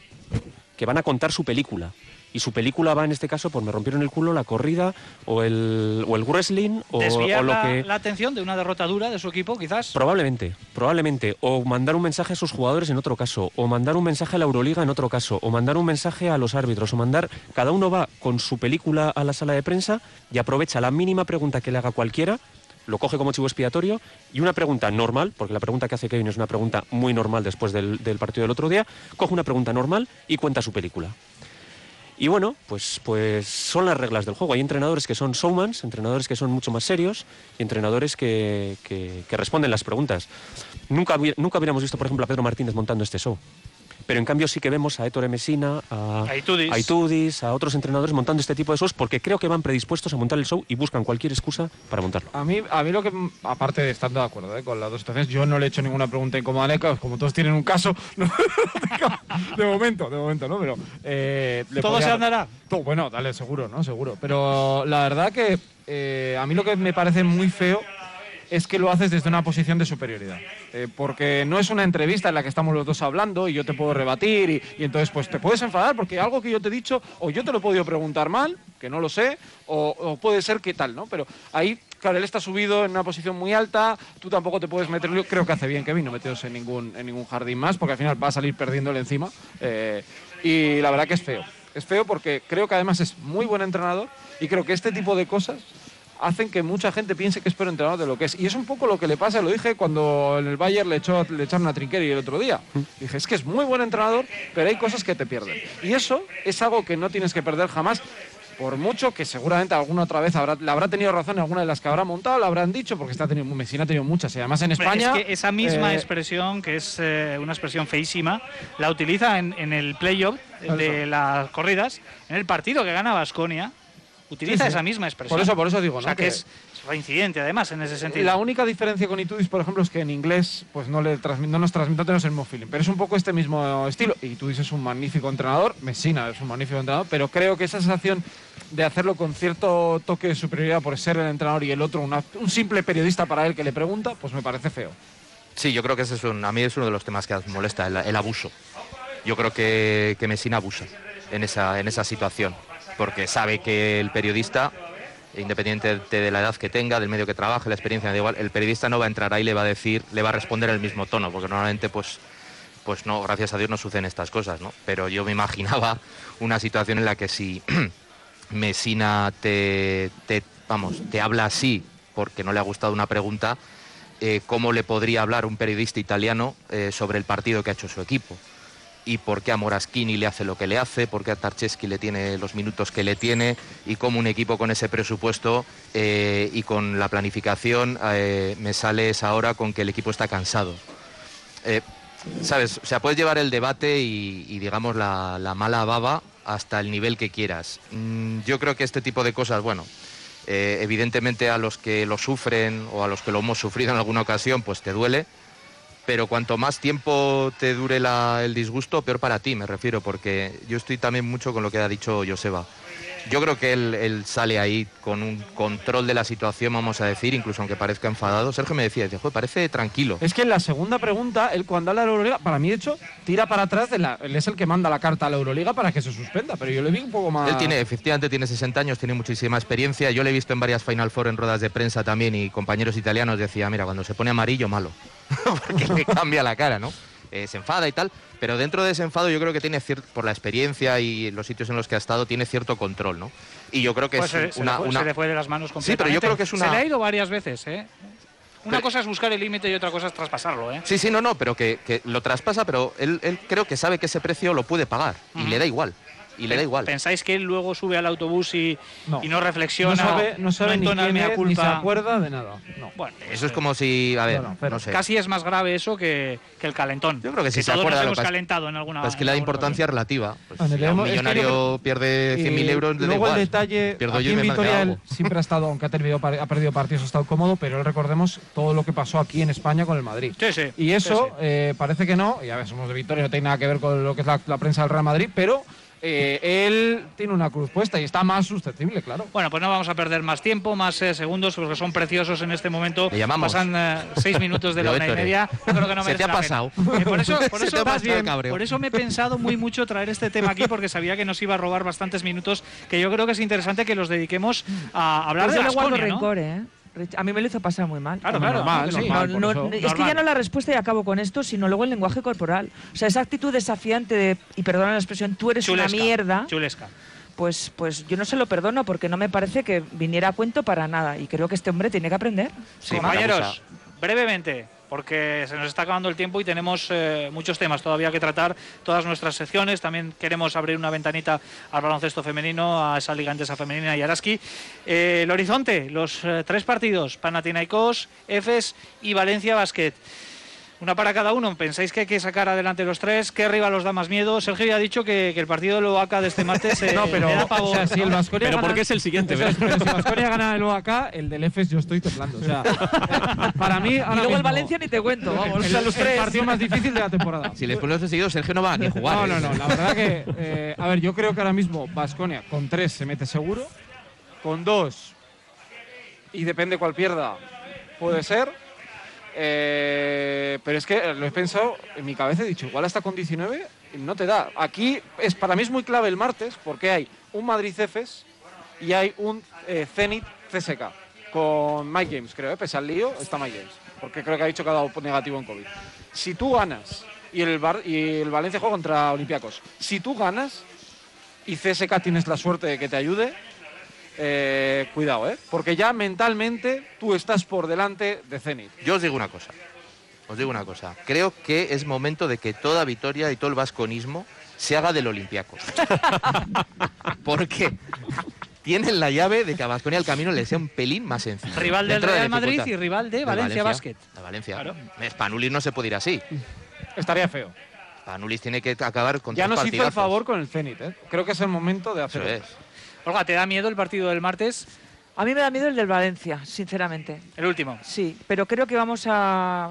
S4: que van a contar su película. Y su película va en este caso por me rompieron el culo la corrida o el, o el wrestling o,
S1: Desviar
S4: o lo
S1: la,
S4: que...
S1: la atención de una derrota dura de su equipo, quizás.
S4: Probablemente, probablemente. O mandar un mensaje a sus jugadores en otro caso, o mandar un mensaje a la Euroliga en otro caso, o mandar un mensaje a los árbitros, o mandar... Cada uno va con su película a la sala de prensa y aprovecha la mínima pregunta que le haga cualquiera, lo coge como chivo expiatorio y una pregunta normal, porque la pregunta que hace Kevin es una pregunta muy normal después del, partido del otro día, coge una pregunta normal y cuenta su película. Y bueno, pues, pues son las reglas del juego. Hay entrenadores que son showmans, entrenadores que son mucho más serios y entrenadores que, que- que responden las preguntas. Nunca, nunca hubiéramos visto, por ejemplo, a Pedro Martínez montando este show. Pero en cambio sí que vemos a Héctor Messina, a,
S1: A Itudis.
S4: a Itudis, a otros entrenadores montando este tipo de shows porque creo que van predispuestos a montar el show y buscan cualquier excusa para montarlo.
S5: A mí, a mí lo que, aparte de estar de acuerdo ¿eh? con las dos situaciones, yo no le he hecho ninguna pregunta incómoda a Neca, como todos tienen un caso, *laughs* no, de momento, de momento, ¿no? Pero eh, le
S1: Todo
S5: podría-
S1: se andará.
S5: Todo, bueno, dale, seguro, ¿no? Seguro. Pero la verdad que eh, a mí lo que me parece muy feo es que lo haces desde una posición de superioridad. Eh, porque no es una entrevista en la que estamos los dos hablando y yo te puedo rebatir y, entonces pues te puedes enfadar porque algo que yo te he dicho o yo te lo he podido preguntar mal, que no lo sé, o, o puede ser que tal, ¿no? Pero ahí, claro, él está subido en una posición muy alta, tú tampoco te puedes meter, yo creo que hace bien Kevin no meteros en ningún, en ningún jardín más porque al final va a salir perdiéndole encima eh, y la verdad que es feo. Es feo porque creo que además es muy buen entrenador y creo que este tipo de cosas hacen que mucha gente piense que es peor entrenador de lo que es. Y es un poco lo que le pasa, lo dije cuando en el Bayern le, echó, le echaron a Trinqueri el otro día. Dije, es que es muy buen entrenador, pero hay cosas que te pierden. Y eso es algo que no tienes que perder jamás. Por mucho que seguramente alguna otra vez habrá, le habrá tenido razón en alguna de las que habrá montado, le habrán dicho, porque está teniendo, ha tenido muchas. Y además en España.
S1: Es que esa misma
S5: eh,
S1: expresión, que es eh, una expresión feísima, la utiliza en, en el playoff de las corridas, en el partido que gana Vasconia. Utiliza
S5: Sí, sí.
S1: esa misma expresión.
S5: Por eso, por eso digo,
S1: O sea,
S5: ¿no?
S1: que,
S5: Que-
S1: es, reincidente, además, en ese sentido.
S5: La única diferencia con Itudis, por ejemplo, es que en inglés pues no, le no nos transmite no tenemos el mismo feeling, pero es un poco este mismo estilo. Y Itudis es un magnífico entrenador, Messina es un magnífico entrenador, pero creo que esa sensación de hacerlo con cierto toque de superioridad por ser el entrenador y el otro una- un simple periodista para él que le pregunta, pues me parece feo.
S2: Sí, yo creo que ese es un, a mí es uno de los temas que molesta, el, el abuso. Yo creo que, que Messina abusa en esa, en esa situación, porque sabe que el periodista, independiente de la edad que tenga, del medio que trabaje, la experiencia, da igual, el periodista no va a entrar ahí y le va a decir, le va a responder el mismo tono, porque normalmente pues, pues no, gracias a Dios no suceden estas cosas, ¿no? Pero yo me *laughs* imaginaba una situación en la que si *clears throat* Messina te, te, vamos, te habla así porque no le ha gustado una pregunta, eh, cómo le podría hablar un periodista italiano eh, sobre el partido que ha hecho su equipo. Y por qué a Moraschini le hace lo que le hace, por qué a Tarcheski le tiene los minutos que le tiene y cómo un equipo con ese presupuesto eh, y con la planificación eh, me sale esa hora con que el equipo está cansado. Eh, ¿Sabes? O sea, puedes llevar el debate y, digamos, la, la mala baba hasta el nivel que quieras. Mm, yo creo que este tipo de cosas, bueno, eh, evidentemente a los que lo sufren o a los que lo hemos sufrido en alguna ocasión, pues te duele. Pero cuanto más tiempo te dure el disgusto, peor para ti, me refiero, porque yo estoy también mucho con lo que ha dicho Joseba. Yo creo que él, él sale ahí con un control de la situación, vamos a decir, incluso aunque parezca enfadado. Sergio me decía, "Joder, parece tranquilo.
S5: Es que en la segunda pregunta, él cuando habla de la Euroliga, para mí de hecho, tira para atrás, de la, él es el que manda la carta a la Euroliga para que se suspenda, pero yo le vi un poco más...
S2: Él tiene, efectivamente, tiene 60 años, tiene muchísima experiencia. Yo le he visto en varias Final Four en ruedas de prensa también y compañeros italianos decían, mira, cuando se pone amarillo, malo. *laughs* Porque le cambia la cara, ¿no? Eh, se enfada y tal. Pero dentro de ese enfado yo creo que tiene cierto, por la experiencia y los sitios en los que ha estado, tiene cierto control, ¿no? Y yo creo que
S1: Pues
S2: es
S1: se, se
S2: una...
S1: le fue,
S2: una-
S1: se le fue de las manos
S2: Sí,
S1: completamente.
S2: pero yo creo que es una-
S1: Se le ha ido varias veces, ¿eh? Una
S2: Pero-
S1: cosa es buscar el límite y otra cosa es traspasarlo, ¿eh?
S2: Sí, sí, no, no, pero que, que lo traspasa, pero él, él creo que sabe que ese precio lo puede pagar y le da igual. Y le da igual.
S1: ¿Pensáis que él luego sube al autobús y
S5: No.
S1: y no reflexiona?
S5: no sabe, no sabe ni
S1: entona el
S5: quién es, ni se
S1: culpa?
S5: acuerda de nada. No.
S1: Bueno,
S2: Eso es como si, a ver,
S5: No,
S2: no,
S5: no,
S2: sé.
S1: Casi es más grave eso que, que el calentón.
S2: Yo creo que sí se
S1: todos
S2: acuerda
S1: nos hemos calentado en alguna
S2: es que le da importancia relativa. Pues, si un
S5: hemos- es que
S2: millonario pierde 100.000
S5: Y
S2: euros, le da
S5: luego
S2: igual.
S5: el detalle,
S2: Pierdo
S5: aquí
S2: yo
S5: en Vitoria él siempre ha estado, aunque ha, terminado ha perdido partidos, ha estado cómodo, pero recordemos todo lo que pasó aquí en España con el Madrid.
S1: Sí, sí.
S5: Y eso
S1: Sí, sí.
S5: eh, parece que no, y a ver, somos de Vitoria, no tiene nada que ver con lo que es la, la prensa del Real Madrid, pero eh, él tiene una cruz puesta y está más susceptible, claro.
S1: Bueno, pues no vamos a perder más tiempo, más eh, segundos, porque son preciosos en este momento.
S2: Le llamamos.
S1: Pasan eh, seis minutos de *laughs* la una y media. Yo creo que no *laughs*
S2: Se te
S1: merece
S2: ha
S1: la
S2: pasado.
S1: Eh, por eso, *laughs* por bien. Por me he pensado muy mucho traer este tema aquí, porque sabía que nos iba a robar bastantes minutos, que yo creo que es interesante que los dediquemos a hablar
S3: Pues
S1: de
S3: le guardo
S1: ¿no?
S3: rencor, ¿eh? A mí me lo hizo pasar muy mal.
S1: Claro, claro.
S5: normal,
S1: sí.
S5: normal.
S3: No, no, es que ya no la respuesta y acabo con esto, sino luego el lenguaje corporal. O sea, esa actitud desafiante de, y perdona la expresión, tú eres
S1: Chulesca,
S3: una mierda,
S1: Chulesca.
S3: pues, pues yo no se lo perdono porque no me parece que viniera a cuento para nada. Y creo que este hombre tiene que aprender.
S2: Sí,
S1: Compañeros, brevemente, porque se nos está acabando el tiempo y tenemos eh, muchos temas todavía que tratar, todas nuestras secciones. También queremos abrir una ventanita al baloncesto femenino, a esa liga esa femenina y Araski. Eh, el horizonte, los eh, tres partidos, Panathinaikos, Efes y Valencia Basket. Una para cada uno. ¿Pensáis que hay que sacar adelante los tres? ¿Qué rival os da más miedo? Sergio ya ha dicho que, que el partido de Loaca de este martes *laughs* eh,
S5: No, pero
S1: le da pavor.
S5: o sea, si el
S4: Pero
S5: gana-
S4: porque es el siguiente,
S5: es,
S4: ¿verdad?
S5: pero si Baskonia gana el acá, el del EFES yo estoy temblando. O sea, eh, *laughs* para mí
S3: Y
S5: ahora
S3: luego el Valencia ni te cuento, vamos.
S5: el,
S3: o sea, los
S5: el
S3: tres.
S5: partido más difícil de la temporada.
S2: Si les pones seguido, Sergio no va ni a jugar.
S5: No,
S2: ¿eh?
S5: no, no. La verdad que, eh, a ver, yo creo que ahora mismo Vasconia con tres se mete seguro, con dos, y depende cuál pierda, puede ser. Eh, pero es que lo he pensado en mi cabeza, he dicho, igual hasta con 19 no te da. Aquí es para mí es muy clave el martes porque hay un Madrid Cefes y hay un eh, Zenit CSK con Mike James, creo, ¿eh? pese al lío, está Mike James, porque creo que ha dicho que ha dado negativo en COVID. Si tú ganas y el, Bar- y el Valencia juega contra Olympiacos, si tú ganas y CSK tienes la suerte de que te ayude, eh, cuidado, ¿eh? porque ya mentalmente tú estás por delante de Zenit.
S2: Yo os digo una cosa. Os digo una cosa. Creo que es momento de que toda Vitoria y todo el vasconismo se haga del Olympiacos. *laughs* Porque tienen la llave de que a Vasconia el camino le sea un pelín más sencillo.
S1: Rival del
S2: Dentro de
S1: Real Madrid y rival de Valencia Basket.
S2: De Valencia.
S1: Claro.
S2: Spanulis no se puede ir así.
S5: Estaría feo.
S2: Spanulis tiene que acabar con
S5: Ya nos hizo el favor con el Zenit, ¿eh? Creo que es el momento de
S2: Eso
S5: hacerlo.
S2: es.
S1: Olga, ¿te da miedo el partido del martes?
S3: A mí me da miedo el del Valencia, sinceramente.
S1: El último.
S3: Sí, pero creo que vamos a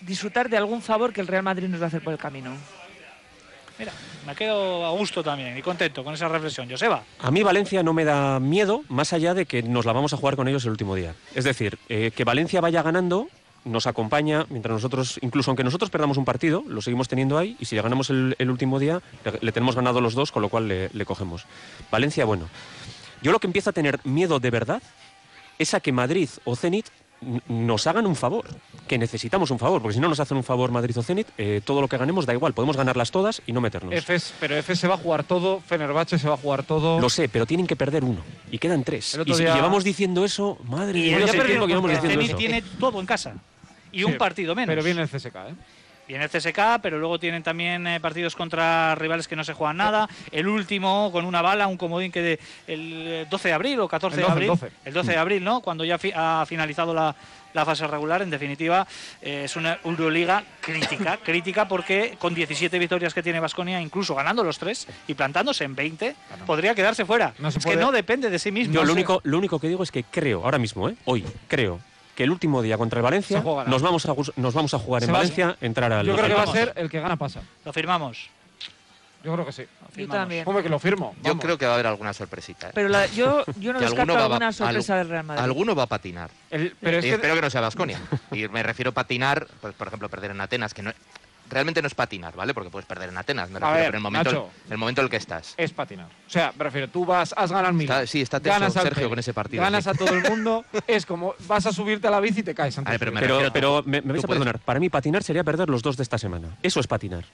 S3: disfrutar de algún favor que el Real Madrid nos va a hacer por el camino.
S1: Mira, me quedo a gusto también y contento con esa reflexión. Joseba.
S4: A mí Valencia no me da miedo, más allá de que nos la vamos a jugar con ellos el último día. Es decir, eh, que Valencia vaya ganando nos acompaña, mientras nosotros, incluso aunque nosotros perdamos un partido, lo seguimos teniendo ahí y si le ganamos el, el último día, le, le tenemos ganado los dos, con lo cual le, le cogemos. Valencia, bueno. Yo lo que empiezo a tener miedo de verdad es a que Madrid o Zenit nos hagan un favor, que necesitamos un favor, porque si no nos hacen un favor Madrid o Zenit, eh, todo lo que ganemos da igual, podemos ganarlas todas y no meternos.
S5: Efes, pero Efes se va a jugar todo, Fenerbahce se va a jugar todo.
S4: Lo sé, pero tienen que perder uno. Y quedan tres.
S5: Otro
S4: y si
S5: día-
S4: llevamos diciendo eso, madre
S1: Y
S4: mía, tiempo que llevamos diciendo
S1: Zenit
S4: eso.
S1: tiene todo en casa. Y
S5: Sí,
S1: un partido menos.
S5: Pero viene el CSK, ¿eh?
S1: Viene el CSK, pero luego tienen también eh, partidos contra rivales que no se juegan nada. El último con una bala, un comodín que de, el 12 de abril o 14
S5: El
S1: de
S5: 12,
S1: abril.
S5: el 12.
S1: El 12 de abril, ¿no? Cuando ya fi- ha finalizado la, la fase regular. En definitiva, eh, es una Euroliga crítica, *laughs* crítica porque con 17 victorias que tiene Vasconia, incluso ganando los tres y plantándose en 20, podría quedarse fuera.
S5: No
S1: es
S5: puede-
S1: que no depende de sí mismo.
S4: Yo
S1: No
S4: lo único, lo único que digo es que creo, ahora mismo, ¿eh? hoy, creo que el último día contra el Valencia nos vamos a, nos vamos a jugar
S5: Se
S4: en
S5: va a-
S4: Valencia, entrar al.
S5: Yo creo que va a ser el que gana pasa.
S1: Lo firmamos.
S5: Yo creo que sí.
S3: Yo también.
S5: Hombre, que lo firmo.
S2: Yo creo que va a haber alguna sorpresita. ¿eh?
S3: Pero la- yo, *laughs* yo no descarto
S2: va-
S3: alguna
S2: al-
S3: sorpresa del Real Madrid.
S2: Alguno va a patinar.
S5: El- pero es
S2: y
S5: que
S2: espero que no sea Vasconia. Y me refiero a patinar, pues, por ejemplo, perder en Atenas, que no realmente no es patinar, ¿vale? Porque puedes perder en Atenas, me
S5: A
S2: refiero,
S5: ver,
S2: pero el momento,
S5: Nacho.
S2: el momento en el que estás.
S5: es patinar. O sea, me refiero, tú vas, has ganado al Milan.
S2: Está- sí, está tenso
S5: ganas
S2: Sergio con ese partido,
S5: Ganas
S2: sí.
S5: a todo el mundo. *laughs* es como vas a subirte a la bici y te caes antes.
S2: A ver, pero
S5: de-
S2: me
S4: Pero, me, me vais a
S2: puedes-
S4: perdonar. Para mí, patinar sería perder los dos de esta semana. Eso es patinar.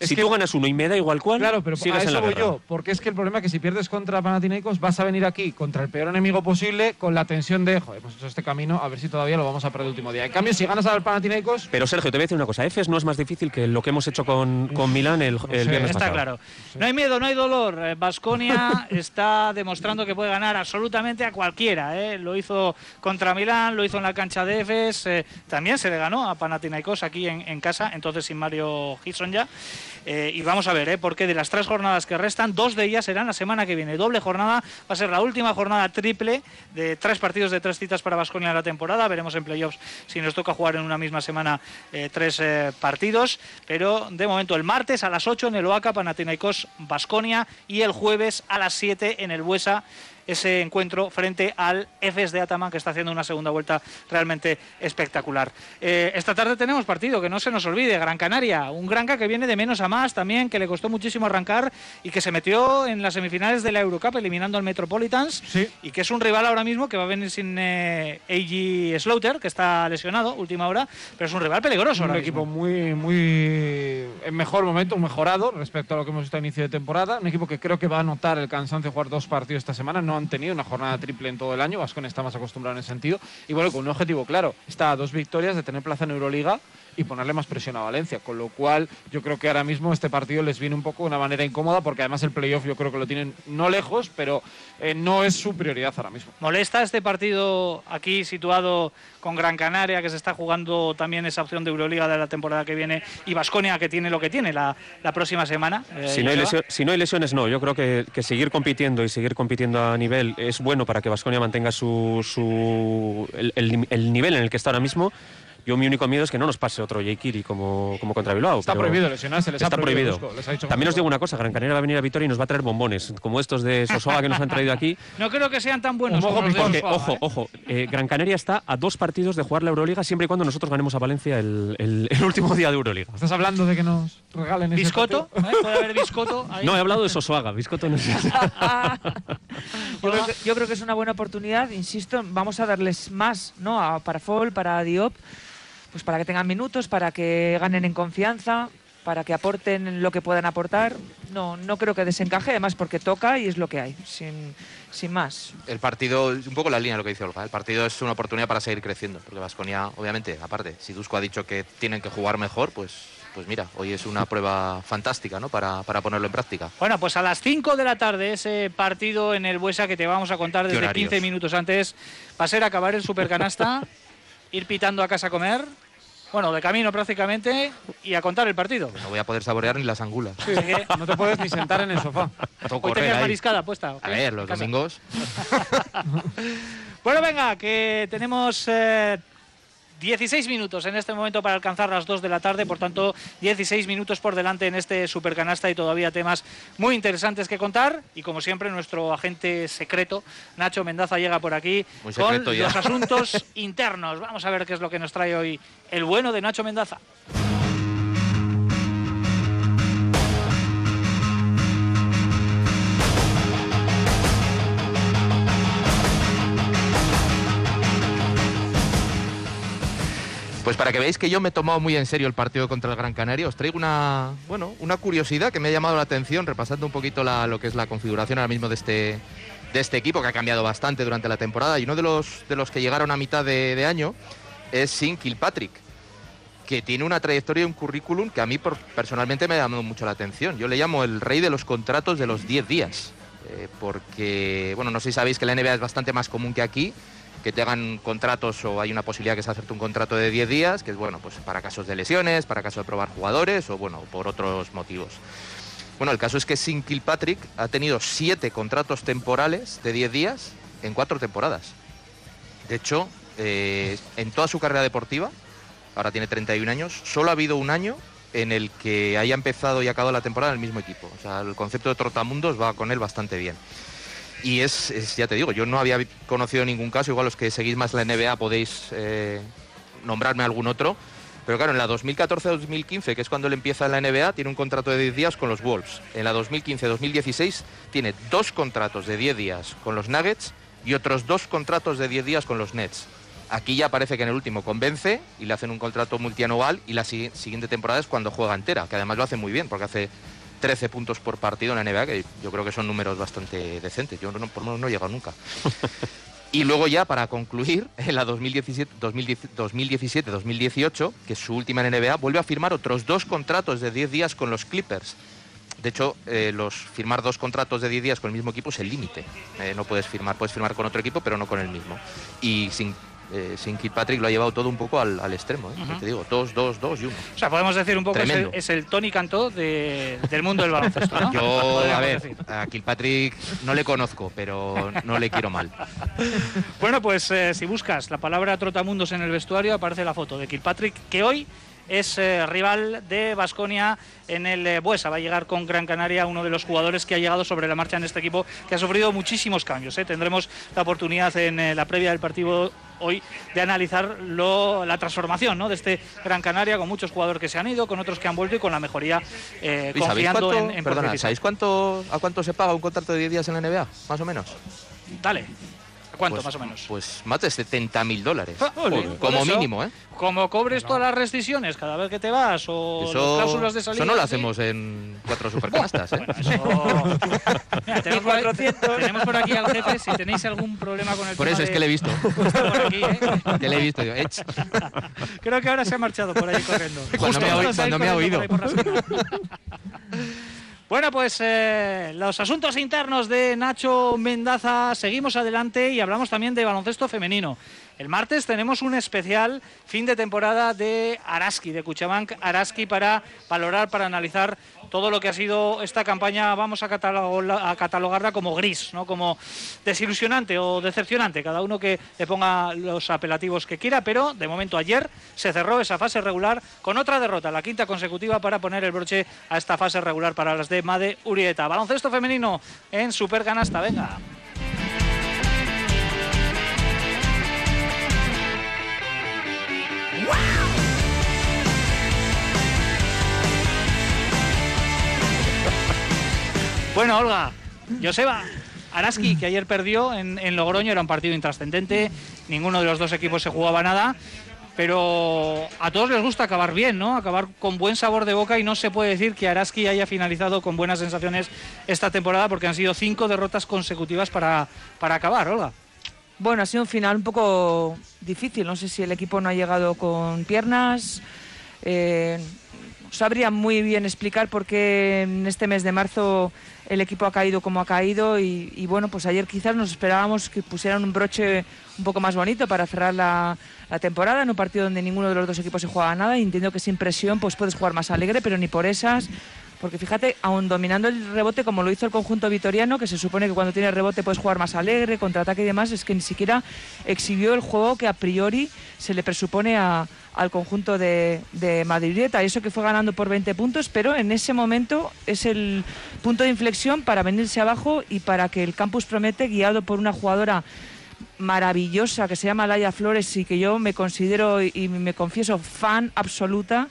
S5: Es
S4: si
S5: que-
S4: tú ganas uno y me da igual cuál,
S5: Claro, pero
S4: sigues
S5: a
S4: en
S5: eso
S4: la
S5: voy
S4: guerra.
S5: yo. Porque es que el problema es que si pierdes contra Panathinaikos vas a venir aquí contra el peor enemigo posible con la tensión de, joder, hemos hecho este camino, a ver si todavía lo vamos a perder el último día. En cambio, si ganas al Panathinaikos,
S4: Pero Sergio, te voy a decir una cosa. Efes no es más difícil que lo que hemos hecho con, con Milán el, el
S5: sé.
S4: viernes
S1: Está
S4: pasado.
S1: claro. No hay miedo, no hay dolor. Vasconia *laughs* está demostrando que puede ganar absolutamente a cualquiera. ¿eh? Lo hizo contra Milán, lo hizo en la cancha de Efes. eh, también se le ganó a Panathinaikos aquí en, en casa, entonces sin Mario Gibson ya. Eh, y vamos a ver, ¿eh? porque de las tres jornadas que restan, dos de ellas serán la semana que viene. Doble jornada, va a ser la última jornada triple de tres partidos de tres citas para Vasconia en la temporada. Veremos en playoffs si nos toca jugar en una misma semana eh, tres eh, partidos. Pero de momento el martes a las 8 en el Oaca, Panathinaikos Vasconia y el jueves a las 7 en el Buesa ese encuentro frente al EFES de Ataman, que está haciendo una segunda vuelta realmente espectacular. Eh, esta tarde tenemos partido, que no se nos olvide, Gran Canaria, un Granca que viene de menos a más también, que le costó muchísimo arrancar y que se metió en las semifinales de la Eurocup eliminando al Metropolitans
S5: Sí.
S1: y que es un rival ahora mismo que va a venir sin eh, A.G. Slaughter, que está lesionado última hora, pero es un rival peligroso.
S5: un
S1: ahora
S5: equipo
S1: mismo.
S5: muy, muy en mejor momento, mejorado respecto a lo que hemos visto a inicio de temporada. Un equipo que creo que va a notar el cansancio de jugar dos partidos esta semana. No han tenido una jornada triple en todo el año. Vascon está más acostumbrado en ese sentido. Y bueno, con un objetivo claro. Está a dos victorias de tener plaza en Euroliga y ponerle más presión a Valencia. Con lo cual, yo creo que ahora mismo este partido les viene un poco de una manera incómoda porque además el playoff yo creo que lo tienen no lejos, pero eh, no es su prioridad ahora mismo.
S1: ¿Molesta este partido aquí situado con Gran Canaria, que se está jugando también esa opción de Euroliga de la temporada que viene, y Vasconia, que tiene lo que tiene la, la próxima semana? eh,
S4: Si no, hay
S1: Joseba?
S4: lesio- si no hay lesiones, no. Yo creo que, que seguir compitiendo y seguir compitiendo a nivel es bueno para que Vasconia mantenga su, su el, el- el nivel en el que está ahora mismo. Yo mi único miedo es que no nos pase otro Jekiri como, como contra Bilbao.
S5: Está prohibido lesionarse, les ha
S4: está
S5: prohibido.
S4: prohibido.
S5: Dusko, les ha dicho
S4: También os digo una cosa, Gran Canaria va a venir a Vitoria y nos va a traer bombones, como estos de Sosoa que nos han traído aquí. *laughs*
S1: No creo que sean tan buenos
S5: Un
S1: como
S5: ojo
S1: los de
S4: Porque, ojo,
S1: ¿eh?
S4: ojo, eh, Gran Canaria está a dos partidos de jugar la Euroliga siempre y cuando nosotros ganemos a Valencia el, el- el último día de Euroliga.
S5: ¿Estás hablando de que nos regalen ese
S1: ¿Biscoto? ¿eh? ¿Puede haber biscoto? ahí?
S4: No, he hablado de Sosoaga, Biscoto no sé. *laughs*
S3: yo, creo que, yo creo que es una buena oportunidad, insisto, vamos a darles más, ¿no? A, para Fol, para Diop, pues para que tengan minutos, para que ganen en confianza, para que aporten lo que puedan aportar. No, no creo que desencaje, además porque toca y es lo que hay, sin, sin más.
S2: El partido, es un poco la línea de lo que dice Olga, el partido es una oportunidad para seguir creciendo, porque Vasconia, obviamente, aparte, si Dusko ha dicho que tienen que jugar mejor, pues, pues mira, hoy es una prueba fantástica, ¿no? Para, para ponerlo en práctica.
S1: Bueno, pues a las 5 de la tarde ese partido en el Buesa que te vamos a contar
S2: ¿Qué
S1: desde
S2: horarios?
S1: 15 minutos antes va a ser acabar el supercanasta, *laughs* ir pitando a casa a comer, bueno, de camino prácticamente, y a contar el partido.
S2: No voy a poder saborear ni las angulas.
S1: Que *laughs*
S5: No te puedes ni sentar en el sofá.
S1: Hoy tenías
S2: ahí.
S1: mariscada puesta. ¿o
S2: A ver, los domingos. *laughs*
S1: Bueno, venga, que tenemos eh, 16 minutos en este momento para alcanzar las 2 de la tarde, por tanto 16 minutos por delante en este supercanasta y todavía temas muy interesantes que contar. Y como siempre, nuestro agente secreto, Nacho Mendaza, llega por aquí con
S2: ya.
S1: los asuntos *laughs* internos. Vamos a ver qué es lo que nos trae hoy el bueno de Nacho Mendaza.
S2: Pues para que veáis que yo me he tomado muy en serio el partido contra el Gran Canaria, os traigo una, bueno, una curiosidad que me ha llamado la atención, repasando un poquito la- lo que es la configuración ahora mismo de este, de este equipo, que ha cambiado bastante durante la temporada. Y uno de los, de los que llegaron a mitad de, año es Sin Kilpatrick, que tiene una trayectoria y un currículum que a mí personalmente me ha llamado mucho la atención. Yo le llamo el rey de los contratos de los 10 días, eh, porque, bueno, no sé si sabéis que la NBA es bastante más común que aquí, que te hagan contratos o hay una posibilidad que es hacerte un contrato de 10 días, que es, bueno, pues para casos de lesiones, para casos de probar jugadores o, bueno, por otros motivos. Bueno, el caso es que Sin Kilpatrick ha tenido siete contratos temporales de 10 días en cuatro temporadas. De hecho, eh, en toda su carrera deportiva, ahora tiene 31 años, solo ha habido un año en el que haya empezado y acabado la temporada en el mismo equipo. O sea, el concepto de trotamundos va con él bastante bien. Y es, ya te digo, yo no había conocido ningún caso, igual los que seguís más la NBA podéis eh, nombrarme algún otro. Pero claro, en la 2014-2015, que es cuando él empieza la NBA, tiene un contrato de 10 días con los Wolves. En la 2015-2016 tiene dos contratos de 10 días con los Nuggets y otros dos contratos de 10 días con los Nets. Aquí ya parece que en el último convence y le hacen un contrato multianual y la si- siguiente temporada es cuando juega entera, que además lo hace muy bien porque hace 13 puntos por partido en la NBA, que yo creo que son números bastante decentes. Yo no, por lo menos no he llegado nunca. *laughs* Y luego ya para concluir, *laughs* en la 2017-2018, que es su última en NBA, vuelve a firmar otros dos contratos de 10 días con los Clippers. De hecho, eh, los firmar dos contratos de 10 días con el mismo equipo es el límite. Eh, no puedes firmar, puedes firmar con otro equipo, pero no con el mismo. Y sin, eh, sin Kilpatrick lo ha llevado todo un poco al, al extremo. ¿eh? Ya Te digo, dos, dos, dos y uno.
S1: O sea, podemos decir un poco es el, es el Tony Cantó de- del mundo del baloncesto, ¿no?
S2: Yo, a ver,
S1: decir.
S2: a Kilpatrick no le conozco, pero no le quiero mal. *laughs*
S1: Bueno, pues eh, si buscas la palabra trotamundos en el vestuario, aparece la foto de Kilpatrick, que hoy es eh, rival de Basconia en el eh, Buesa. Va a llegar con Gran Canaria, uno de los jugadores que ha llegado sobre la marcha en este equipo, que ha sufrido muchísimos cambios. ¿eh? Tendremos la oportunidad en eh, la previa del partido hoy de analizar lo- la transformación ¿no? de este Gran Canaria, con muchos jugadores que se han ido, con otros que han vuelto y con la mejoría eh,
S2: ¿Y sabéis
S1: confiando
S2: cuánto,
S1: en, en
S2: perdona. ¿sabéis cuánto, a cuánto se paga un contrato de 10 días en la NBA? Más o menos.
S1: Dale. ¿A ¿Cuánto,
S2: Pues-
S1: más o menos?
S2: Pues más de 70 mil dólares.
S1: Ah, ole,
S2: Como
S1: eso,
S2: mínimo, ¿eh?
S1: Como cobres todas las rescisiones cada vez que te vas o las cláusulas de salida.
S2: eso no lo hacemos en cuatro supercanastas, ¿eh?
S1: Bueno, eso- *laughs* Mira, tenemos, por ahí- tenemos por aquí al jefe. Si tenéis algún problema con el
S2: Por
S1: tema
S2: eso es
S1: de-
S2: que le he visto. *laughs*
S1: Está por aquí, ¿eh?
S2: Que le he visto.
S1: Creo que ahora se ha marchado por ahí corriendo.
S2: Cuando me ha cuando me ha oído. *laughs*
S1: Bueno, pues eh, los asuntos internos de Nacho Mendaza seguimos adelante y hablamos también de baloncesto femenino. El martes tenemos un especial fin de temporada de Araski, de Cuchabank Araski, para valorar, para analizar todo lo que ha sido esta campaña. Vamos a, catalogarla, como gris, ¿no? como desilusionante o decepcionante, cada uno que le ponga los apelativos que quiera, pero de momento ayer se cerró esa fase regular con otra derrota, la quinta consecutiva para poner el broche a esta fase regular para las de Made Urieta. Baloncesto femenino en Super Canasta, venga. Bueno, Olga, Joseba, Araski, que ayer perdió en, Logroño, era un partido intrascendente, ninguno de los dos equipos se jugaba nada, pero a todos les gusta acabar bien, ¿no? Acabar con buen sabor de boca y no se puede decir que Araski haya finalizado con buenas sensaciones esta temporada porque han sido cinco derrotas consecutivas para, para acabar, Olga.
S3: Bueno, ha sido un final un poco difícil. No sé si el equipo no ha llegado con piernas. Eh, sabría muy bien explicar por qué en este mes de marzo el equipo ha caído como ha caído y, bueno, pues ayer quizás nos esperábamos que pusieran un broche un poco más bonito para cerrar la, temporada en un partido donde ninguno de los dos equipos se juega nada y entiendo que sin presión pues puedes jugar más alegre, pero ni por esas porque fíjate, aún dominando el rebote como lo hizo el conjunto vitoriano, que se supone que cuando tiene rebote puedes jugar más alegre, contraataque y demás, es que ni siquiera exhibió el juego que a priori se le presupone a- al conjunto de, de Madrideta. Y eso que fue ganando por 20 puntos, pero en ese momento es el punto de inflexión para venirse abajo y para que el campus promete, guiado por una jugadora maravillosa que se llama Laia Flores y que yo me considero y me confieso fan absoluta,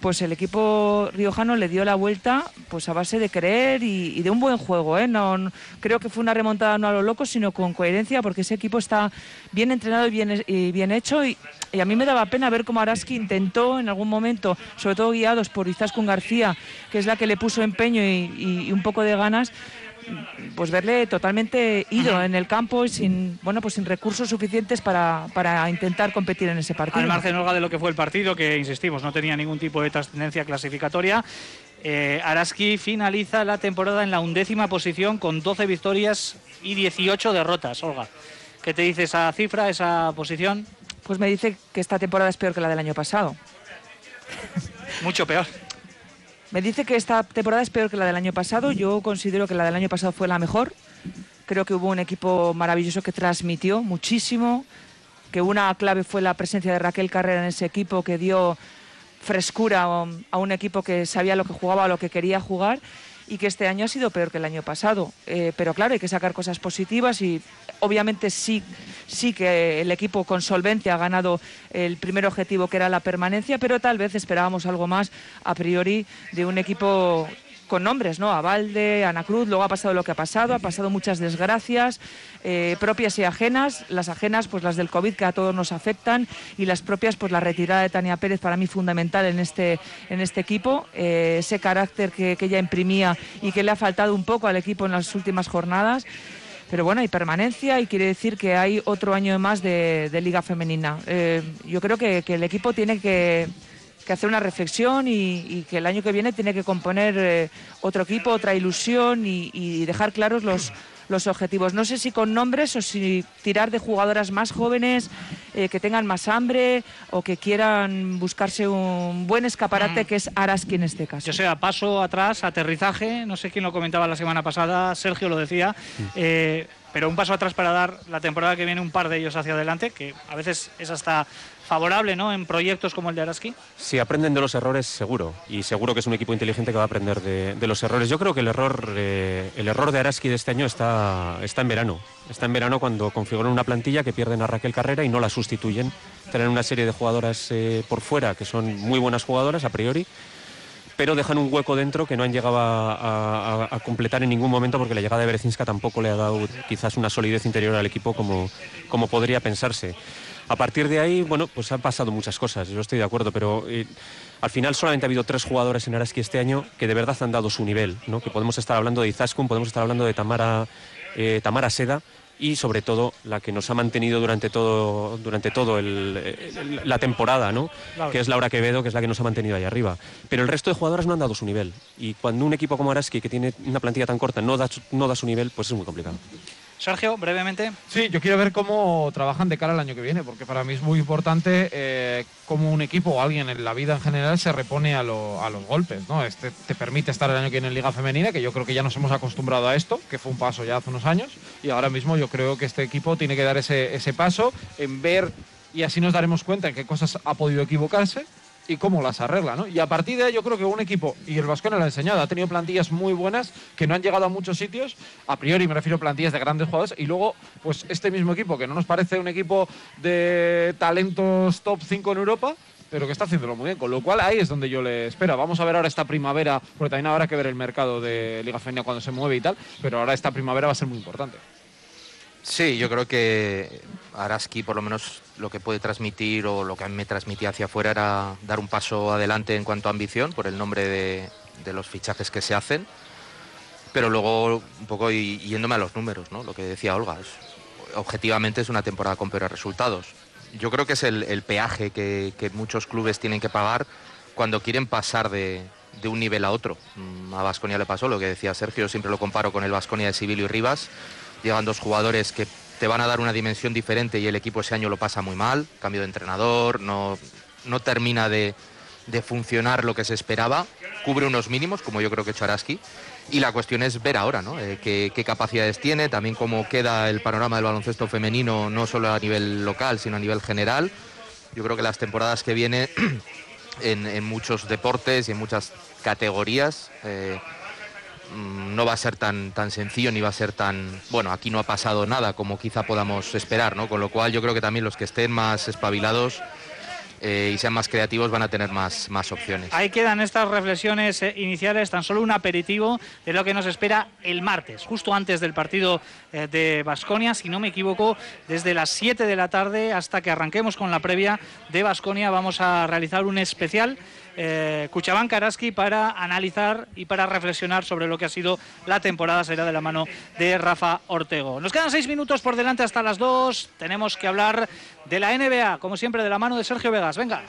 S3: pues el equipo riojano le dio la vuelta pues a base de creer y, de un buen juego. ¿eh? No, creo que fue una remontada no a lo loco, sino con coherencia, porque ese equipo está bien entrenado y bien, y bien hecho. Y, a mí me daba pena ver cómo Araski intentó en algún momento, sobre todo guiados por Izaskun García, que es la que le puso empeño y un poco de ganas, pues verle totalmente ido en el campo y sin, bueno, pues sin recursos suficientes para, para intentar competir en ese partido.
S1: Al margen, Olga, de lo que fue el partido, que insistimos, no tenía ningún tipo de trascendencia clasificatoria. Eh, Araski finaliza la temporada en la undécima posición con 12 victorias y 18 derrotas. Olga, ¿qué te dice esa cifra, esa posición?
S3: Pues me dice que esta temporada es peor que la del año pasado.
S1: Mucho peor.
S3: Me dice que esta temporada es peor que la del año pasado. Yo considero que la del año pasado fue la mejor. Creo que hubo un equipo maravilloso que transmitió muchísimo, que una clave fue la presencia de Raquel Carrera en ese equipo que dio frescura a un equipo que sabía lo que jugaba, lo que quería jugar y que este año ha sido peor que el año pasado. Eh, pero claro, hay que sacar cosas positivas y obviamente sí, sí que el equipo con solvencia ha ganado el primer objetivo que era la permanencia, pero tal vez esperábamos algo más a priori de un equipo con nombres, ¿no? A Valde, Ana Cruz, luego ha pasado lo que ha pasado, ha pasado muchas desgracias eh, propias y ajenas, las ajenas pues las del COVID que a todos nos afectan y las propias pues la retirada de Tania Pérez para mí fundamental en este, en este equipo, eh, ese carácter que, ella imprimía y que le ha faltado un poco al equipo en las últimas jornadas. Pero bueno, hay permanencia y quiere decir que hay otro año más de, Liga Femenina. Eh, yo creo que el equipo tiene que hacer una reflexión y, que el año que viene tiene que componer eh, otro equipo, otra ilusión y, dejar claros los, los objetivos. No sé si con nombres o si tirar de jugadoras más jóvenes eh, que tengan más hambre o que quieran buscarse un buen escaparate mm. que es Araski en este caso.
S1: Yo sea, paso atrás, aterrizaje, no sé quién lo comentaba la semana pasada, Sergio lo decía. Eh, pero un paso atrás para dar la temporada que viene un par de ellos hacia adelante, que a veces es hasta favorable ¿no? en proyectos como el de Araski?
S4: Si aprenden de los errores, seguro. Y seguro que es un equipo inteligente que va a aprender de, los errores. Yo creo que el error, eh, el error de Araski de este año está, está en verano. Está en verano cuando configuran una plantilla que pierden a Raquel Carrera y no la sustituyen. Tienen una serie de jugadoras eh, por fuera que son muy buenas jugadoras a priori pero dejan un hueco dentro que no han llegado a, completar en ningún momento porque la llegada de Berezinska tampoco le ha dado quizás una solidez interior al equipo como, como podría pensarse. A partir de ahí, bueno, pues han pasado muchas cosas, yo estoy de acuerdo, pero eh, al final solamente ha habido tres jugadores en Araski este año que de verdad han dado su nivel, ¿no? que podemos estar hablando de Izaskun, podemos estar hablando de Tamara, eh, Tamara Seda, y sobre todo la que nos ha mantenido durante todo durante todo la temporada, ¿no? Que es Laura Quevedo, que es la que nos ha mantenido ahí arriba. Pero el resto de jugadoras no han dado su nivel y cuando un equipo como Araski que tiene una plantilla tan corta no da no da su nivel, pues es muy complicado.
S1: Sergio, brevemente.
S5: Sí, yo quiero ver cómo trabajan de cara al año que viene, porque para mí es muy importante eh, cómo un equipo o alguien en la vida en general se repone a, los golpes. ¿no? Este te permite estar el año que viene en Liga Femenina, que yo creo que ya nos hemos acostumbrado a esto, que fue un paso ya hace unos años, y ahora mismo yo creo que este equipo tiene que dar ese, ese paso en ver, y así nos daremos cuenta en qué cosas ha podido equivocarse y cómo las arregla, ¿no? Y a partir de ahí yo creo que un equipo, y el Vasconia lo ha enseñado, ha tenido plantillas muy buenas que no han llegado a muchos sitios, a priori me refiero a plantillas de grandes jugadores, y luego, pues este mismo equipo, que no nos parece un equipo de talentos top 5 en Europa, pero que está haciéndolo muy bien, con lo cual ahí es donde yo le espero. Vamos a ver ahora esta primavera, porque también habrá que ver el mercado de Liga Femenina cuando se mueve y tal, pero ahora esta primavera va a ser muy importante.
S2: Sí, yo creo que Araski por lo menos lo que puede transmitir o lo que me transmitía hacia afuera era dar un paso adelante en cuanto a ambición por el nombre de, los fichajes que se hacen, pero luego un poco yéndome a los números, ¿no? lo que decía Olga, objetivamente es una temporada con peores resultados. Yo creo que es el, peaje que, muchos clubes tienen que pagar cuando quieren pasar de, de un nivel a otro. Mm, a Vasconia le pasó lo que decía Sergio, siempre lo comparo con el Vasconia de Sibilio y Rivas llegan dos jugadores que te van a dar una dimensión diferente y el equipo ese año lo pasa muy mal, cambio de entrenador, no, no termina de, funcionar lo que se esperaba, cubre unos mínimos, como yo creo que Charaski, y la cuestión es ver ahora ¿no? Eh, qué, capacidades tiene, también cómo queda el panorama del baloncesto femenino, no solo a nivel local, sino a nivel general. Yo creo que las temporadas que vienen *clears throat* en, muchos deportes y en muchas categorías... Eh, no va a ser tan, tan sencillo ni va a ser tan... Bueno, aquí no ha pasado nada como quizá podamos esperar, ¿no? Con lo cual yo creo que también los que estén más espabilados eh, y sean más creativos van a tener más, más opciones.
S1: Ahí quedan estas reflexiones eh, iniciales, tan solo un aperitivo de lo que nos espera el martes, justo antes del partido eh, de Basconia, si no me equivoco, desde las 7 de la tarde hasta que arranquemos con la previa de Basconia vamos a realizar un especial eh, Karaski para analizar y para reflexionar sobre lo que ha sido la temporada será de la mano de Rafa Ortego. Nos quedan seis minutos por delante hasta las dos. Tenemos que hablar de la NBA, como siempre, de la mano de Sergio Vegas. Venga.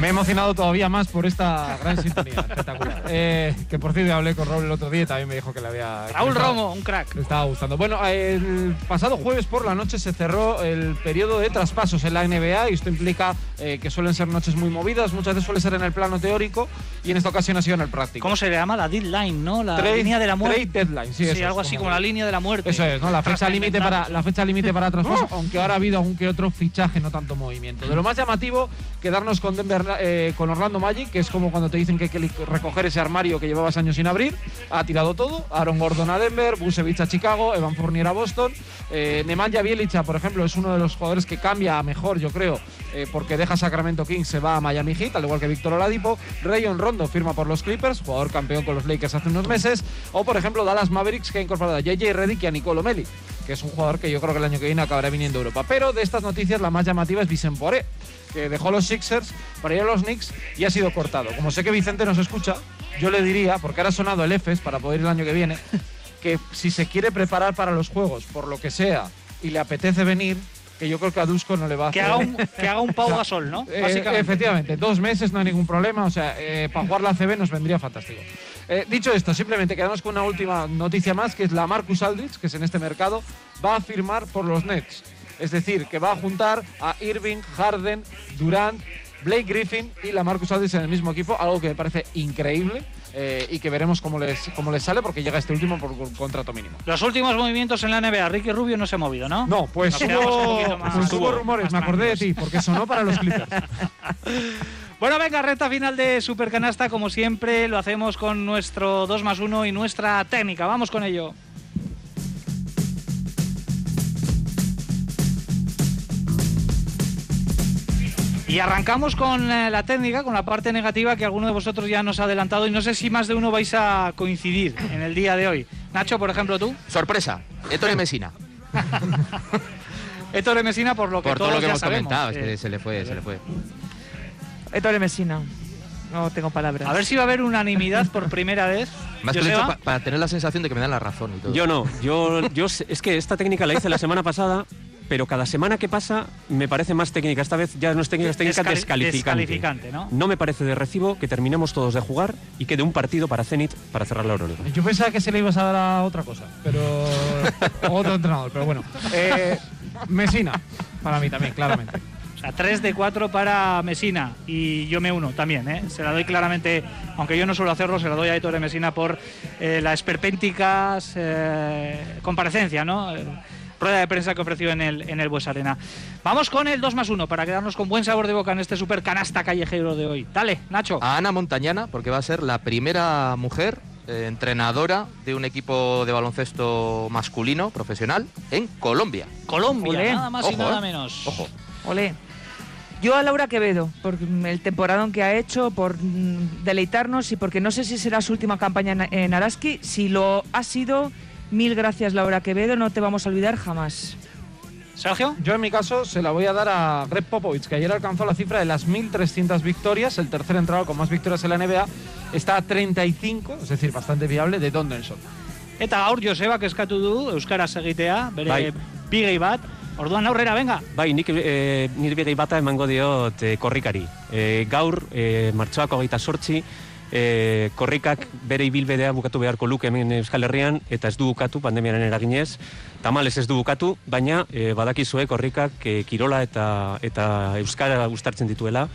S5: Me he emocionado todavía más por esta gran sintonía. Espectacular. *laughs* Eh, que por cierto hablé con Raúl el otro día y también me dijo que le había.
S1: Raúl
S5: estaba-
S1: Romo, un crack.
S5: Le estaba gustando. Bueno, el pasado jueves por la noche se cerró el periodo de traspasos en la NBA y esto implica eh, que suelen ser noches muy movidas, muchas veces suele ser en el plano teórico y en esta ocasión ha sido en el práctico.
S1: ¿Cómo se le llama? La deadline, ¿no? La
S5: Trade-
S1: línea de la muerte.
S5: trade deadline, sí, eso es,
S1: algo así
S5: como-
S1: como la línea de la muerte.
S5: Eso es, ¿no? La fecha límite para la fecha límite para *laughs* traspaso, aunque ahora ha habido algún que otro fichaje, no tanto movimiento. De lo más llamativo, quedarnos con Denver, eh, con Orlando Magic, que es como cuando te dicen que hay que recoger ese armario que llevabas años sin abrir. Ha tirado todo. Aaron Gordon a Denver, Busevich a Chicago, Evan Fournier a Boston. Eh, Nemanja Bjelica, por ejemplo, es uno de los jugadores que cambia a mejor, yo creo, eh, porque deja Sacramento Kings, se va a Miami Heat, al igual que Víctor Oladipo. Rayon Rondo firma por los Clippers, jugador campeón con los Lakers hace unos meses. O, por ejemplo, Dallas Mavericks, que ha incorporado a JJ Redick y a Nicolo Meli, que es un jugador que yo creo que el año que viene acabará viniendo a Europa. Pero de estas noticias, la más llamativa es Vicent Poré, que dejó los Sixers para ir a los Knicks y ha sido cortado. Como sé que Vicente nos escucha, yo le diría, porque ahora ha sonado el EFES para poder ir el año que viene, *laughs* que si se quiere preparar para los juegos, por lo que sea, y le apetece venir, que yo creo que a Dusko no le va a
S1: Que
S5: hacer.
S1: haga un, que haga un Pau *laughs* Gasol, ¿no?
S5: Eh,
S1: Básicamente.
S5: efectivamente, dos meses no hay ningún problema. O sea, eh, para jugar la CB nos vendría fantástico. Eh, dicho esto, simplemente quedamos con una última noticia más, que es la Marcus Aldridge, que es en este mercado, va a firmar por los Nets. Es decir, que va a juntar a Irving, Harden, Durant, Blake Griffin y la Marcus Aldridge en el mismo equipo, algo que me parece increíble eh, y que veremos cómo les, cómo les sale porque llega este último por un contrato mínimo.
S1: Los últimos movimientos en la NBA, Ricky Rubio no se ha movido, ¿no?
S5: No, pues hubo,
S1: más-
S5: pues hubo rumores, me acordé de ti, porque sonó para los Clippers. *laughs*
S1: Bueno, venga, recta final de Supercanasta, como siempre, lo hacemos con nuestro 2 más 1 y nuestra técnica. Vamos con ello. Y arrancamos con eh, la técnica, con la parte negativa que alguno de vosotros ya nos ha adelantado y no sé si más de uno vais a coincidir en el día de hoy. Nacho, por ejemplo, tú.
S2: Sorpresa, Ettore Messina.
S1: Héctor *laughs* Mesina, por lo que
S2: Por todo lo que
S1: ya
S2: hemos
S1: sabemos.
S2: comentado, es
S1: Eh,
S2: se le fue, se le fue.
S3: Ettore Messina. No tengo palabras.
S1: a ver si va a haber unanimidad por primera vez.
S2: Más que pa- para tener la sensación de que me dan la razón y todo.
S4: Yo no, yo, yo sé- es que esta técnica la hice la semana pasada, pero cada semana que pasa me parece más técnica. Esta vez ya no es técnica, es técnica
S1: Descali-
S4: descalificante.
S1: descalificante, ¿no?
S4: No me parece de recibo que terminemos todos de jugar y quede un partido para Zenit para cerrar la Euroliga.
S5: Yo pensaba que se le ibas a dar a otra cosa, pero. *laughs* otro entrenador, pero bueno. Eh, Mesina, para mí también, claramente.
S1: O sea, 3 de 4 para Mesina y yo me uno también. ¿eh? Se la doy claramente, aunque yo no suelo hacerlo, se la doy a Héctor Mesina por eh, la esperpénticas eh, comparecencia, ¿no? Rueda de prensa que ofreció en el, en el Bues Arena. Vamos con el 2 más 1 para quedarnos con buen sabor de boca en este super canasta callejero de hoy. Dale, Nacho.
S2: A Ana Montañana, porque va a ser la primera mujer eh, entrenadora de un equipo de baloncesto masculino profesional en Colombia.
S1: Colombia,
S3: Olé.
S1: nada más y
S2: Ojo,
S1: nada
S2: eh.
S1: menos.
S2: Ojo.
S3: Olé. Yo a Laura Quevedo, por el temporadón que ha hecho, por mm, deleitarnos y porque no sé si será su última campaña en, en Araski. Si lo ha sido, mil gracias Laura Quevedo, no te vamos a olvidar jamás.
S1: Sergio.
S5: Yo en mi caso se la voy a dar a Greg Popovich, que ayer alcanzó la cifra de las 1.300 victorias, el tercer entrenador con más victorias en la NBA. Está a 35, es decir, bastante viable, de Donaldson.
S1: Eta gaur Joseba eskatu du euskaraz egitea, bere
S4: Bai.
S1: bigei bat. Orduan aurrera, venga.
S4: Bai, nik e, nire begei bata emango diot e, korrikari. E, gaur, e, martxoako gaita sortzi, e, korrikak bere ibilbedea bukatu beharko luke hemen Euskal Herrian, eta ez du bukatu, pandemiaren eraginez, tamales ez du bukatu, baina e, badakizue korrikak e, kirola eta, eta Euskara ustartzen dituela,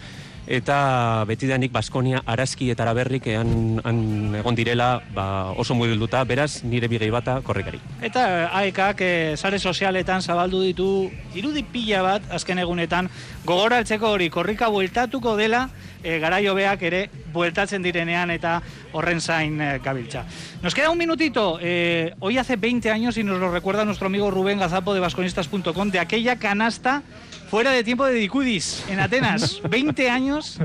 S4: eta betidanik Baskonia arazki eta araberrik han, han egon direla ba, oso mugilduta, beraz nire bigei bata korrikari.
S1: Eta AEKak eh, sare sozialetan zabaldu ditu irudi pila bat azken egunetan gogoraltzeko hori korrika bueltatuko dela eh, garaio beak ere bueltatzen direnean eta horren zain eh, gabiltza. Nos queda un minutito. eh, hoy hace 20 años y nos lo recuerda nuestro amigo Rubén Gazapo de vasconistas.com de aquella canasta fuera de tiempo de Dicudis en Atenas. *laughs* 20 años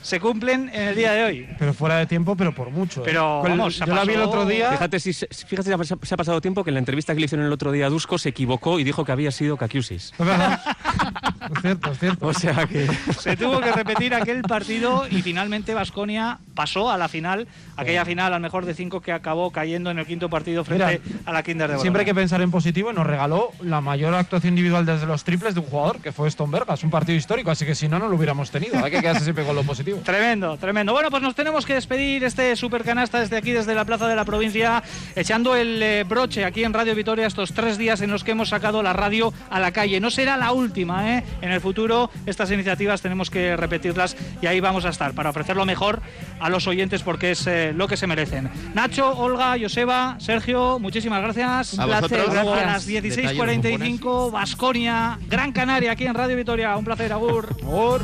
S1: se cumplen en el día de hoy.
S5: Pero fuera de tiempo, pero por mucho. ¿eh?
S1: Pero,
S5: el-
S1: vamos,
S5: yo la vi el
S1: pasó-
S5: otro día.
S4: Fíjate si se- fíjate si se ha pasado tiempo que en la entrevista que le hicieron el otro día a Dusko se equivocó y dijo que había sido Kakiusis. *laughs*
S5: Es es cierto, es cierto.
S4: O sea que
S1: Se tuvo que repetir aquel partido y finalmente Vasconia pasó a la final, aquella final al mejor de cinco que acabó cayendo en el quinto partido frente
S5: Mira,
S1: a la Kinder de
S5: Siempre hay que pensar en positivo y nos regaló la mayor actuación individual desde los triples de un jugador, que fue Stone Vergas, un partido histórico, así que si no, no lo hubiéramos tenido. Hay que quedarse siempre con lo positivo. *laughs*
S1: Tremendo, tremendo. Bueno, pues nos tenemos que despedir este supercanasta desde aquí, desde la Plaza de la Provincia, echando el eh, broche aquí en Radio Vitoria estos tres días en los que hemos sacado la radio a la calle. No será la última, ¿eh? En el futuro estas iniciativas tenemos que repetirlas y ahí vamos a estar para ofrecer lo mejor a los oyentes porque es eh, lo que se merecen. Nacho, Olga, Joseba, Sergio, muchísimas gracias.
S2: A
S3: Un placer,
S2: vosotros.
S1: Luego a
S3: gracias.
S1: las
S2: Detalles
S1: 16.45, Vasconia, Gran Canaria, aquí en Radio Vitoria. Un placer, Agur.
S5: Favor.